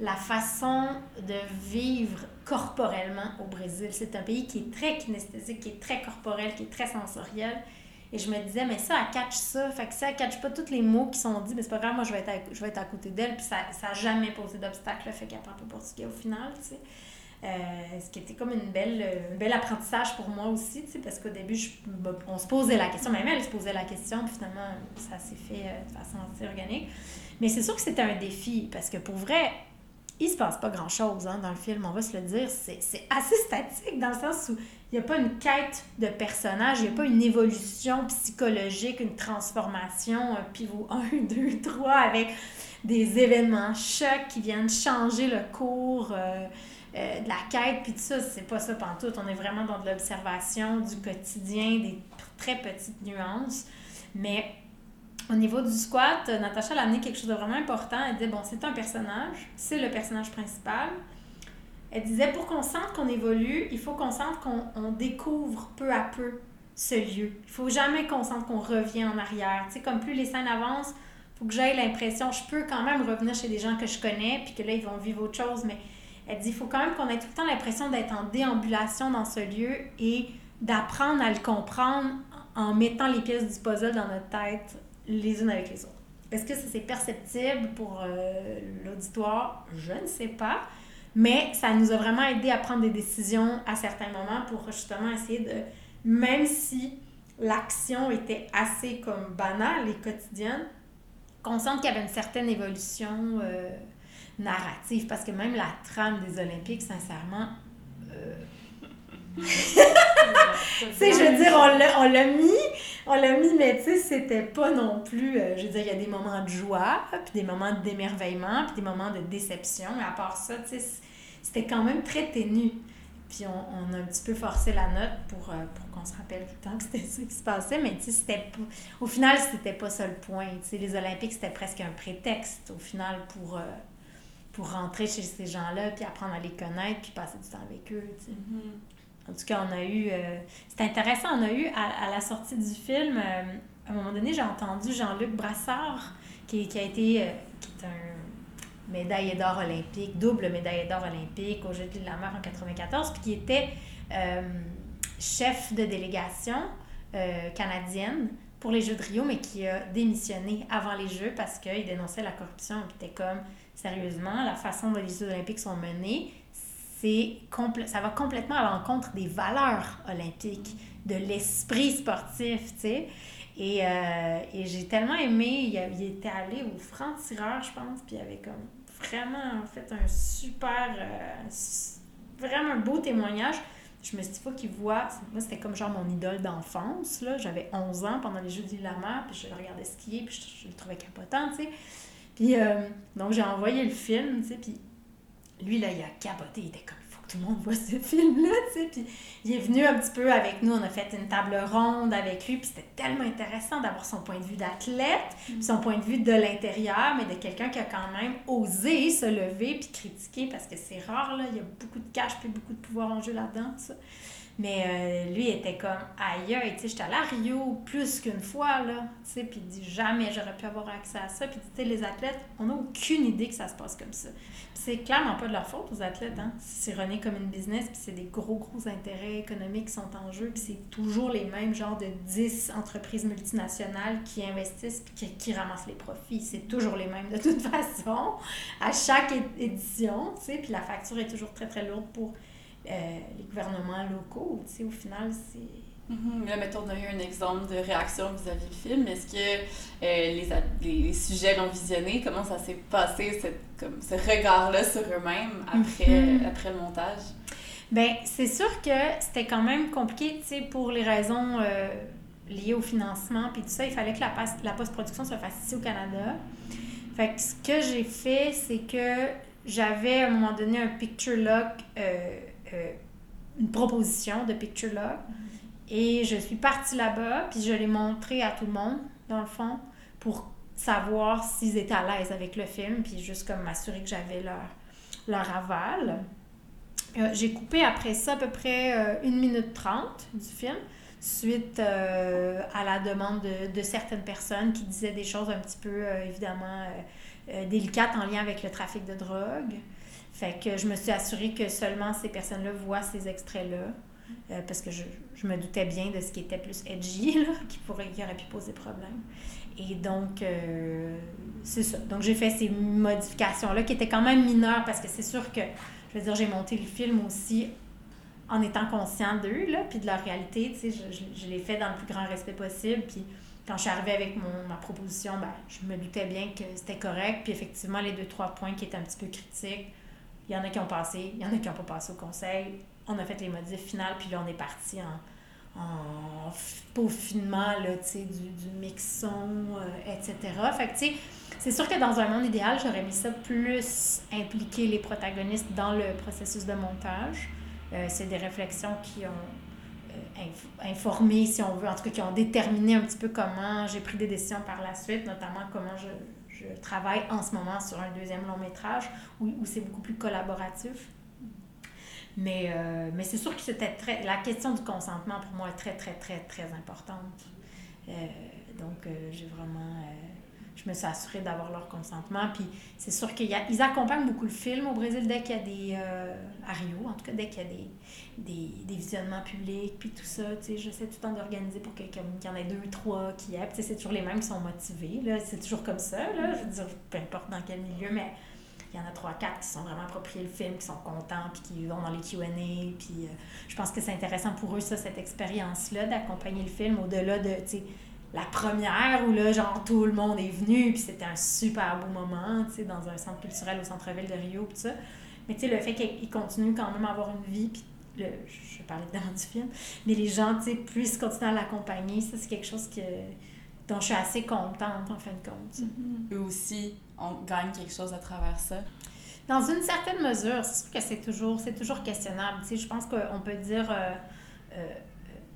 Speaker 1: la façon de vivre corporellement au Brésil. C'est un pays qui est très kinesthésique, qui est très corporel, qui est très sensoriel. Et je me disais, mais ça, elle catch ça. Fait que ça, elle catch pas tous les mots qui sont dits, mais c'est pas grave, moi, je vais être à, je vais être à côté d'elle. Puis ça n'a jamais posé d'obstacle, le fait qu'elle parle pas portugais au final, tu sais. Euh, ce qui était comme une belle, un bel apprentissage pour moi aussi, tu sais, parce qu'au début, on se posait la question, même elle se posait la question, puis finalement, ça s'est fait euh, de façon assez organique. Mais c'est sûr que c'était un défi, parce que pour vrai, il se passe pas grand-chose hein, dans le film, on va se le dire. C'est assez statique dans le sens où il n'y a pas une quête de personnage, il n'y a pas une évolution psychologique, une transformation, un pivot 1, 2, 3 avec des événements chocs qui viennent changer le cours euh, euh, de la quête, puis tout ça, c'est pas ça tout. On est vraiment dans de l'observation du quotidien, des très petites nuances. Mais au niveau du squat, Natacha a amené quelque chose de vraiment important. Elle disait, bon, c'est un personnage, c'est le personnage principal. Elle disait, pour qu'on sente qu'on évolue, il faut qu'on sente qu'on découvre peu à peu ce lieu. Il faut jamais qu'on sente qu'on revient en arrière. Tu sais, comme plus les scènes avancent, faut que j'aie l'impression, je peux quand même revenir chez des gens que je connais, puis que là, ils vont vivre autre chose, mais elle dit, il faut quand même qu'on ait tout le temps l'impression d'être en déambulation dans ce lieu et d'apprendre à le comprendre en mettant les pièces du puzzle dans notre tête les unes avec les autres. Est-ce que c'est perceptible pour euh, l'auditoire? Je ne sais pas. Mais ça nous a vraiment aidé à prendre des décisions à certains moments pour justement essayer de, même si l'action était assez comme banale et quotidienne, qu'on sente qu'il y avait une certaine évolution euh, narrative. Parce que même la trame des Olympiques, sincèrement, euh, sais, je veux dire, on l'a mis, on l'a mis, mais tu sais, c'était pas non plus. Euh, je veux dire, il y a des moments de joie, puis des moments d'émerveillement, puis des moments de déception. À part ça, tu sais, c'était quand même très ténu. Puis on, on, a un petit peu forcé la note pour, euh, pour qu'on se rappelle tout le temps que c'était ça qui se passait. Mais tu sais, au final, c'était pas ça le point. Tu sais, les Olympiques, c'était presque un prétexte, au final, pour. Euh, pour rentrer chez ces gens-là, puis apprendre à les connaître, puis passer du temps avec eux. Mm-hmm. En tout cas, on a eu. Euh, c'est intéressant, on a eu à, la sortie du film, euh, à un moment donné, j'ai entendu Jean-Luc Brassard, qui, qui, a été. Euh, qui est un médaillé d'or olympique, double médaillé d'or olympique au Jeux de la mer en 94, puis qui était chef de délégation canadienne pour les Jeux de Rio, mais qui a démissionné avant les Jeux parce qu'il dénonçait la corruption. Puis était comme, sérieusement, la façon dont les Jeux olympiques sont menés, c'est ça va complètement à l'encontre des valeurs olympiques, de l'esprit sportif, tu sais. Et, euh, et j'ai tellement aimé, il, était allé au franc-tireur, je pense, puis il avait comme vraiment fait un super, euh, vraiment un beau témoignage. Je me suis dit, faut qu'il voit, moi c'était comme genre mon idole d'enfance, là. J'avais 11 ans pendant les Jeux de la puis je regardais skier, puis je, je le trouvais capotant, tu sais. Puis euh, donc j'ai envoyé le film, tu sais, puis lui, là, il a capoté. Il était comme, il faut que tout le monde voit ce film-là, tu sais. Puis il est venu un petit peu avec nous. On a fait une table ronde avec lui. Puis c'était tellement intéressant d'avoir son point de vue d'athlète, puis son point de vue de l'intérieur, mais de quelqu'un qui a quand même osé se lever puis critiquer parce que c'est rare, là. Il y a beaucoup de cash puis beaucoup de pouvoir en jeu là-dedans, ça. Mais euh, lui était comme ailleurs, tu sais, j'étais allée à Rio plus qu'une fois, là, tu sais, puis il dit jamais j'aurais pu avoir accès à ça. Puis tu sais, les athlètes, on n'a aucune idée que ça se passe comme ça. C'est clairement pas de leur faute aux athlètes, hein. C'est rené comme une business, puis c'est des gros, gros intérêts économiques qui sont en jeu, puis c'est toujours les mêmes genres de 10 entreprises multinationales qui investissent puis qui, qui ramassent les profits. C'est toujours les mêmes de toute façon, à chaque édition, tu sais, puis la facture est toujours très, très lourde pour euh, les gouvernements locaux. Tu sais, au final, c'est...
Speaker 6: Mm Là, mettons, on a eu un exemple de réaction vis-à-vis du film. Est-ce que euh, les, les, sujets l'ont visionné? Comment ça s'est passé, cette, comme, ce regard-là sur eux-mêmes après, mm-hmm. après le montage?
Speaker 1: Bien, c'est sûr que c'était quand même compliqué, tu sais, pour les raisons euh, liées au financement, puis tout ça. Il fallait que la, la post-production se fasse ici au Canada. Fait que ce que j'ai fait, c'est que j'avais à un moment donné un picture lock euh, une proposition de Picture Log. Et je suis partie là-bas, puis je l'ai montré à tout le monde, dans le fond, pour savoir s'ils étaient à l'aise avec le film, puis juste comme m'assurer que j'avais leur, leur aval. Euh, j'ai coupé après ça à peu près euh, une minute trente du film, suite à la demande de, de, certaines personnes qui disaient des choses un petit peu, évidemment, délicates en lien avec le trafic de drogue. Fait que je me suis assurée que seulement ces personnes-là voient ces extraits-là. euh, parce que je, je, me doutais bien de ce qui était plus edgy, là, qui, pourrait, qui aurait pu poser problème. Et donc, euh, c'est ça. Donc, j'ai fait ces modifications-là qui étaient quand même mineures parce que c'est sûr que, je veux dire, j'ai monté le film aussi en étant conscient d'eux, là, puis de leur réalité, tu sais, je, je, je l'ai fait dans le plus grand respect possible, puis quand je suis arrivée avec mon, ma proposition, ben, je me doutais bien que c'était correct. Puis effectivement, les deux, trois points qui étaient un petit peu critiques, il y en a qui ont passé, il y en a qui n'ont pas passé au conseil. On a fait les modifs finales, puis là, on est parti en, en peaufinement là, du, du mixon, euh, etc. Fait que, tu sais, c'est sûr que dans un monde idéal, j'aurais mis ça plus impliquer les protagonistes dans le processus de montage. Euh, c'est des réflexions qui ont informés, si on veut, en tout cas qui ont déterminé un petit peu comment j'ai pris des décisions par la suite, notamment comment je, je travaille en ce moment sur un deuxième long métrage où, où c'est beaucoup plus collaboratif. Mais, euh, mais c'est sûr que c'était très. La question du consentement pour moi est très, très, très, très importante. Euh, donc, euh, j'ai vraiment je me suis assurée d'avoir leur consentement. Puis c'est sûr qu'ils accompagnent beaucoup le film au Brésil dès qu'il y a des. Euh, à Rio, en tout cas, dès qu'il y a des, des, des, visionnements publics, puis tout ça. Tu sais, j'essaie tout le temps d'organiser pour qu'il y en ait deux, trois qui aient. Puis c'est toujours les mêmes qui sont motivés. Là. C'est toujours comme ça. Là. Je veux dire, peu importe dans quel milieu, mais il y en a trois, quatre qui sont vraiment appropriés le film, qui sont contents, puis qui vont dans les Q&A. Puis euh, je pense que c'est intéressant pour eux, ça, cette expérience-là, d'accompagner le film au-delà de, tu sais, la première où là, genre, tout le monde est venu, puis c'était un super beau moment, tu sais, dans un centre culturel au centre-ville de Rio, puis ça. Mais tu sais, le fait qu'il continue quand même à avoir une vie, puis le, je vais parler évidemment du film, mais les gens, tu sais, puissent continuer à l'accompagner, ça, c'est quelque chose que, dont je suis assez contente, en fin de compte.
Speaker 6: Mm-hmm. Eux aussi, on gagne quelque chose à travers ça?
Speaker 1: Dans une certaine mesure, c'est sûr que c'est toujours, c'est toujours questionnable. Tu sais, je pense qu'on peut dire... Euh, euh,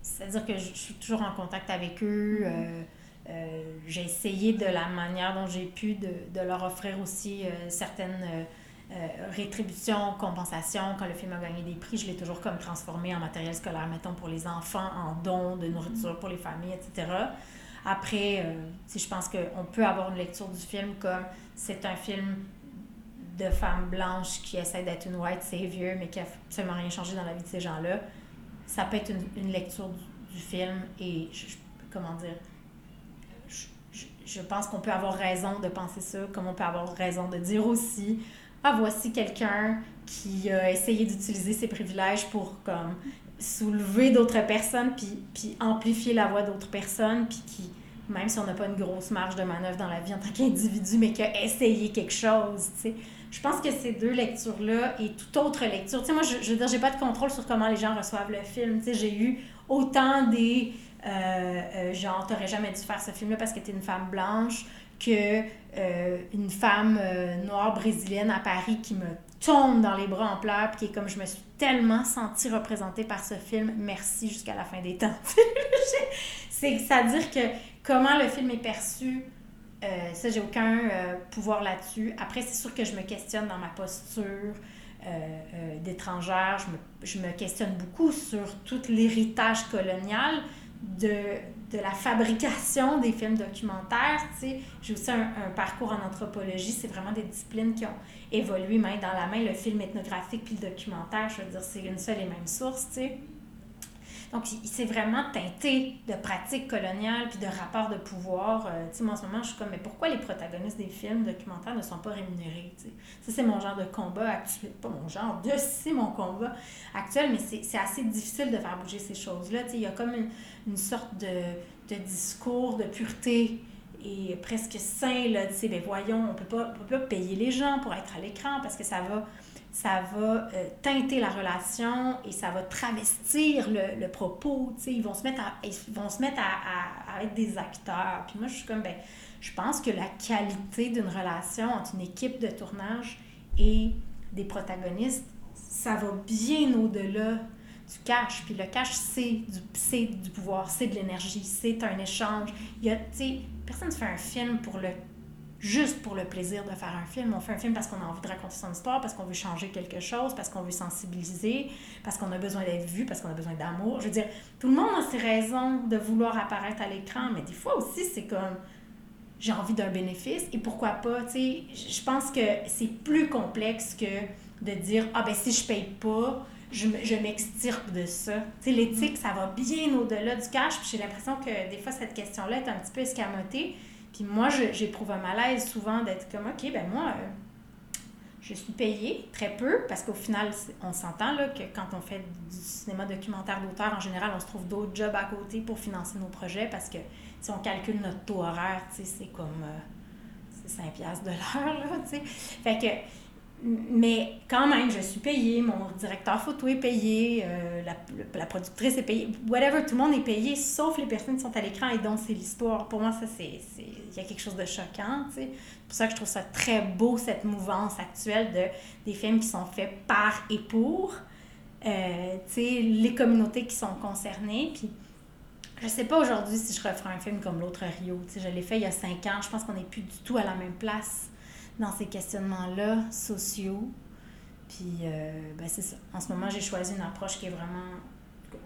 Speaker 1: c'est-à-dire que je suis toujours en contact avec eux. Mm-hmm. Euh, euh, j'ai essayé de la manière dont j'ai pu de, de, leur offrir aussi euh, certaines rétributions, compensations. Quand le film a gagné des prix, je l'ai toujours comme transformé en matériel scolaire, mettons, pour les enfants, en dons de nourriture pour les familles, etc. Après, si je pense qu'on peut avoir une lecture du film comme c'est un film de femmes blanches qui essaie d'être une white savior, mais qui a absolument rien changé dans la vie de ces gens-là ça peut être une, lecture du, film et, je, comment dire, je, je pense qu'on peut avoir raison de penser ça, comme on peut avoir raison de dire aussi, ah, voici quelqu'un qui a essayé d'utiliser ses privilèges pour, comme, soulever d'autres personnes, puis, puis amplifier la voix d'autres personnes, puis qui, même si on n'a pas une grosse marge de manœuvre dans la vie en tant qu'individu, mais essayé quelque chose, tu je pense que ces deux lectures-là et toute autre lecture, tu moi, je, veux dire, j'ai pas de contrôle sur comment les gens reçoivent le film. J'ai eu autant des euh, euh, genre, t'aurais jamais dû faire ce film-là parce que t'es une femme blanche que euh, une femme euh, noire brésilienne à Paris qui me tombe dans les bras en pleurs puis qui est comme je me suis tellement sentie représentée par ce film merci jusqu'à la fin des temps c'est à dire que comment le film est perçu euh, ça, j'ai aucun euh, pouvoir là-dessus. Après, c'est sûr que je me questionne dans ma posture euh, d'étrangère. Je me, je me, questionne beaucoup sur tout l'héritage colonial de, de, la fabrication des films documentaires. J'ai aussi un, un, parcours en anthropologie. C'est vraiment des disciplines qui ont évolué main dans la main. Le film ethnographique puis le documentaire, je veux dire, c'est une seule et même source. Donc, il s'est vraiment teinté de pratiques coloniales puis de rapports de pouvoir. Euh, tu sais, moi, en ce moment, je suis comme, mais pourquoi les protagonistes des films documentaires ne sont pas rémunérés? Ça, c'est mon genre de combat actuel. Pas mon genre, de c'est mon combat actuel, mais c'est assez difficile de faire bouger ces choses-là. Tu sais, il y a comme une, une sorte de, de discours de pureté et presque sain, là, tu sais, ben voyons, on peut pas, on peut pas payer les gens pour être à l'écran parce que ça va ça va euh, teinter la relation et ça va travestir le, le propos. sais Ils vont se mettre, à, ils vont se mettre à, être des acteurs. Puis moi, je suis comme, ben, je pense que la qualité d'une relation entre une équipe de tournage et des protagonistes, ça va bien au-delà du cash. Puis le cash, c'est du, du pouvoir, c'est de l'énergie, c'est un échange. Y a, personne ne fait un film pour le juste pour le plaisir de faire un film. On fait un film parce qu'on a envie de raconter son histoire, parce qu'on veut changer quelque chose, parce qu'on veut sensibiliser, parce qu'on a besoin d'être vu, parce qu'on a besoin d'amour. Je veux dire, tout le monde a ses raisons de vouloir apparaître à l'écran, mais des fois aussi, c'est comme j'ai envie d'un bénéfice et pourquoi pas, tu sais, je pense que c'est plus complexe que de dire ah ben si je paye pas je, m'extirpe de ça. Tu sais, l'éthique, ça va bien au-delà du cash. Puis j'ai l'impression que des fois, cette question-là est un petit peu escamotée. Puis moi, j'éprouve un malaise souvent d'être comme, OK, ben moi, euh, je suis payée très peu parce qu'au final, on s'entend que quand on fait du cinéma documentaire d'auteur, en général, on se trouve d'autres jobs à côté pour financer nos projets parce que si on calcule notre taux horaire, c'est comme euh, c'est 5 piastres de l'heure. Fait que, mais quand même, je suis payée, mon directeur photo est payé, euh, la, la productrice est payée, whatever, tout le monde est payé, sauf les personnes qui sont à l'écran et donc c'est l'histoire. Pour moi, ça, c'est, il y a quelque chose de choquant, tu sais. C'est pour ça que je trouve ça très beau, cette mouvance actuelle de, des films qui sont faits par et pour, euh, tu sais, les communautés qui sont concernées, puis je sais pas aujourd'hui si je referais un film comme L'autre Rio. Tu je l'ai fait il y a cinq ans. Je pense qu'on n'est plus du tout à la même place dans ces questionnements-là sociaux. Puis, euh, ben c'est ça. En ce moment, j'ai choisi une approche qui est vraiment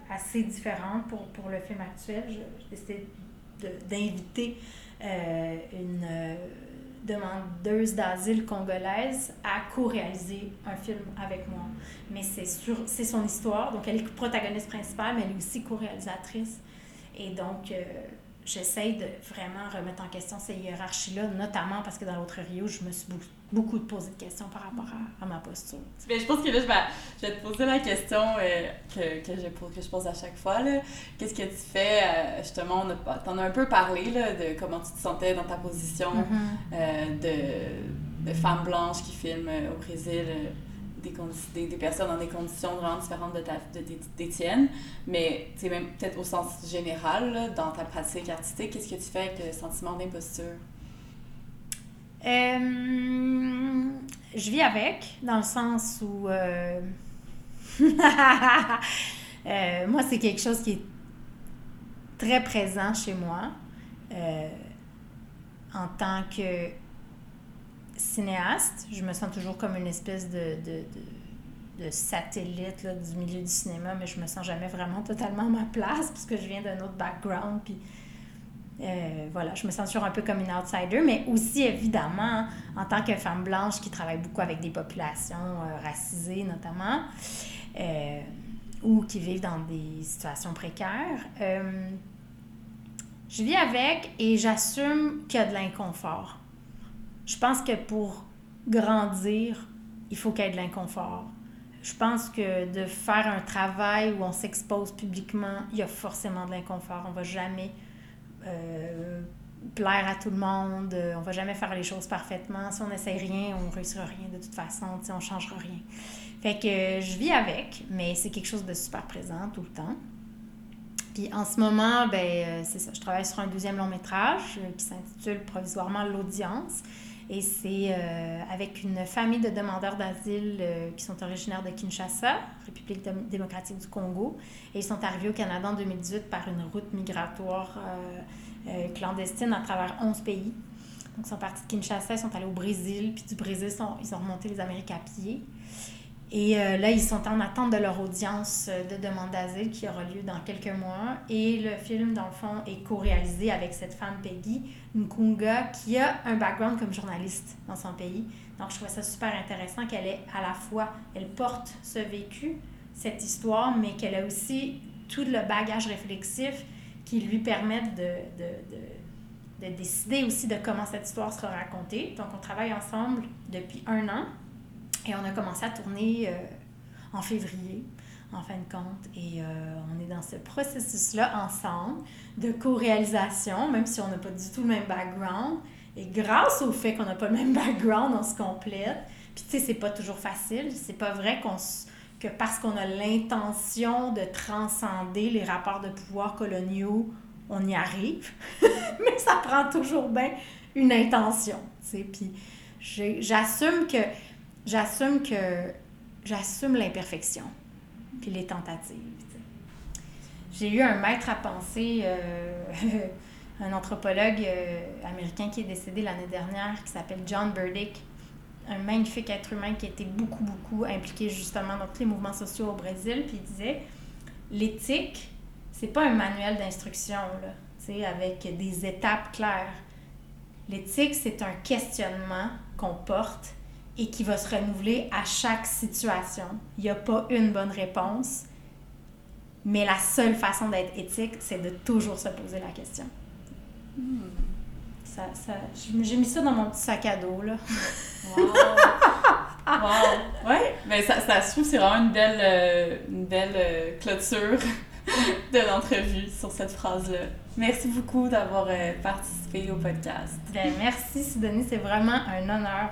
Speaker 1: assez différente pour, pour le film actuel. J'ai décidé d'inviter euh, une euh, demandeuse d'asile congolaise à co-réaliser un film avec moi. Mais c'est c'est son histoire. Donc, elle est protagoniste principale, mais elle est aussi co-réalisatrice. Et donc, j'essaye de vraiment remettre en question ces hiérarchies-là, notamment parce que dans l'autre Rio, je me suis beaucoup, beaucoup posé de questions par rapport à, à ma posture.
Speaker 6: Mais je pense que là, je vais, je vais te poser la question euh, que, que, je, pose- que je pose à chaque fois. Qu'est-ce que tu fais, euh, justement, pas- t'en as un peu parlé là, de comment tu te sentais dans ta position euh, de, de femme blanche qui filme au Brésil des, personnes dans des conditions vraiment différentes de, ta, de, des tiennes. Mais même peut-être au sens général, dans ta pratique artistique, qu'est-ce que tu fais avec le sentiment d'imposture?
Speaker 1: Euh, je vis avec, dans le sens où. euh, euh, moi, c'est quelque chose qui est très présent chez moi. En tant que cinéaste, je me sens toujours comme une espèce de, de, de, satellite là, du milieu du cinéma, mais je me sens jamais vraiment totalement à ma place parce que je viens d'un autre background. Puis euh, voilà, je me sens toujours un peu comme une outsider, mais aussi évidemment en tant que femme blanche qui travaille beaucoup avec des populations euh, racisées notamment, euh, ou qui vivent dans des situations précaires. je vis avec et j'assume qu'il y a de l'inconfort. Je pense que pour grandir, il faut qu'il y ait de l'inconfort. Je pense que de faire un travail où on s'expose publiquement, il y a forcément de l'inconfort. On va jamais euh, plaire à tout le monde. On va jamais faire les choses parfaitement. Si on n'essaie rien, on ne réussira rien de toute façon. On ne changera rien. Fait que je vis avec, mais c'est quelque chose de super présent tout le temps. Puis en ce moment, ben, euh, c'est ça, je travaille sur un deuxième long métrage euh, qui s'intitule provisoirement L'audience. Et c'est euh, avec une famille de demandeurs d'asile euh, qui sont originaires de Kinshasa, République dém- démocratique du Congo. Et ils sont arrivés au Canada en 2018 par une route migratoire euh, clandestine à travers 11 pays. Donc, ils sont partis de Kinshasa, ils sont allés au Brésil, puis du Brésil, ils ont remonté les Amériques à pied. Et euh, là, ils sont en attente de leur audience euh, de demande d'asile qui aura lieu dans quelques mois. Et le film, dans le fond, est co-réalisé avec cette femme Peggy Nkunga qui a un background comme journaliste dans son pays. Donc, je trouvais ça super intéressant qu'elle ait à la fois, elle porte ce vécu, cette histoire, mais qu'elle a aussi tout le bagage réflexif qui lui permettent de, de, de, de décider aussi de comment cette histoire sera racontée. Donc, on travaille ensemble depuis un an et on a commencé à tourner euh, en février, en fin de compte. Et euh, on est dans ce processus-là ensemble de co-réalisation, même si on n'a pas du tout le même background. Et grâce au fait qu'on n'a pas le même background, on se complète. Puis, tu sais, c'est pas toujours facile. C'est pas vrai que parce qu'on a l'intention de transcender les rapports de pouvoir coloniaux, on y arrive. Mais ça prend toujours bien une intention, tu sais. Puis, j'assume que j'assume que j'assume l'imperfection puis les tentatives. J'ai eu un maître à penser, euh, un anthropologue euh, américain qui est décédé l'année dernière, qui s'appelle John Burdick, un magnifique être humain qui a été beaucoup, beaucoup impliqué justement dans tous les mouvements sociaux au Brésil. Puis il disait, l'éthique, c'est pas un manuel d'instruction, là, avec des étapes claires. L'éthique, c'est un questionnement qu'on porte et qui va se renouveler à chaque situation. Il n'y a pas une bonne réponse, mais la seule façon d'être éthique, c'est de toujours se poser la question.
Speaker 6: Hmm.
Speaker 1: Ça, ça, j'ai mis ça dans mon petit sac à dos, là.
Speaker 6: Wow! wow! Ouais, mais ça, ça se trouve, c'est vraiment une belle, euh, une belle euh, clôture de l'entrevue sur cette phrase-là. Merci beaucoup d'avoir euh, participé au podcast.
Speaker 1: Ben, merci, Sidonie, c'est vraiment un honneur.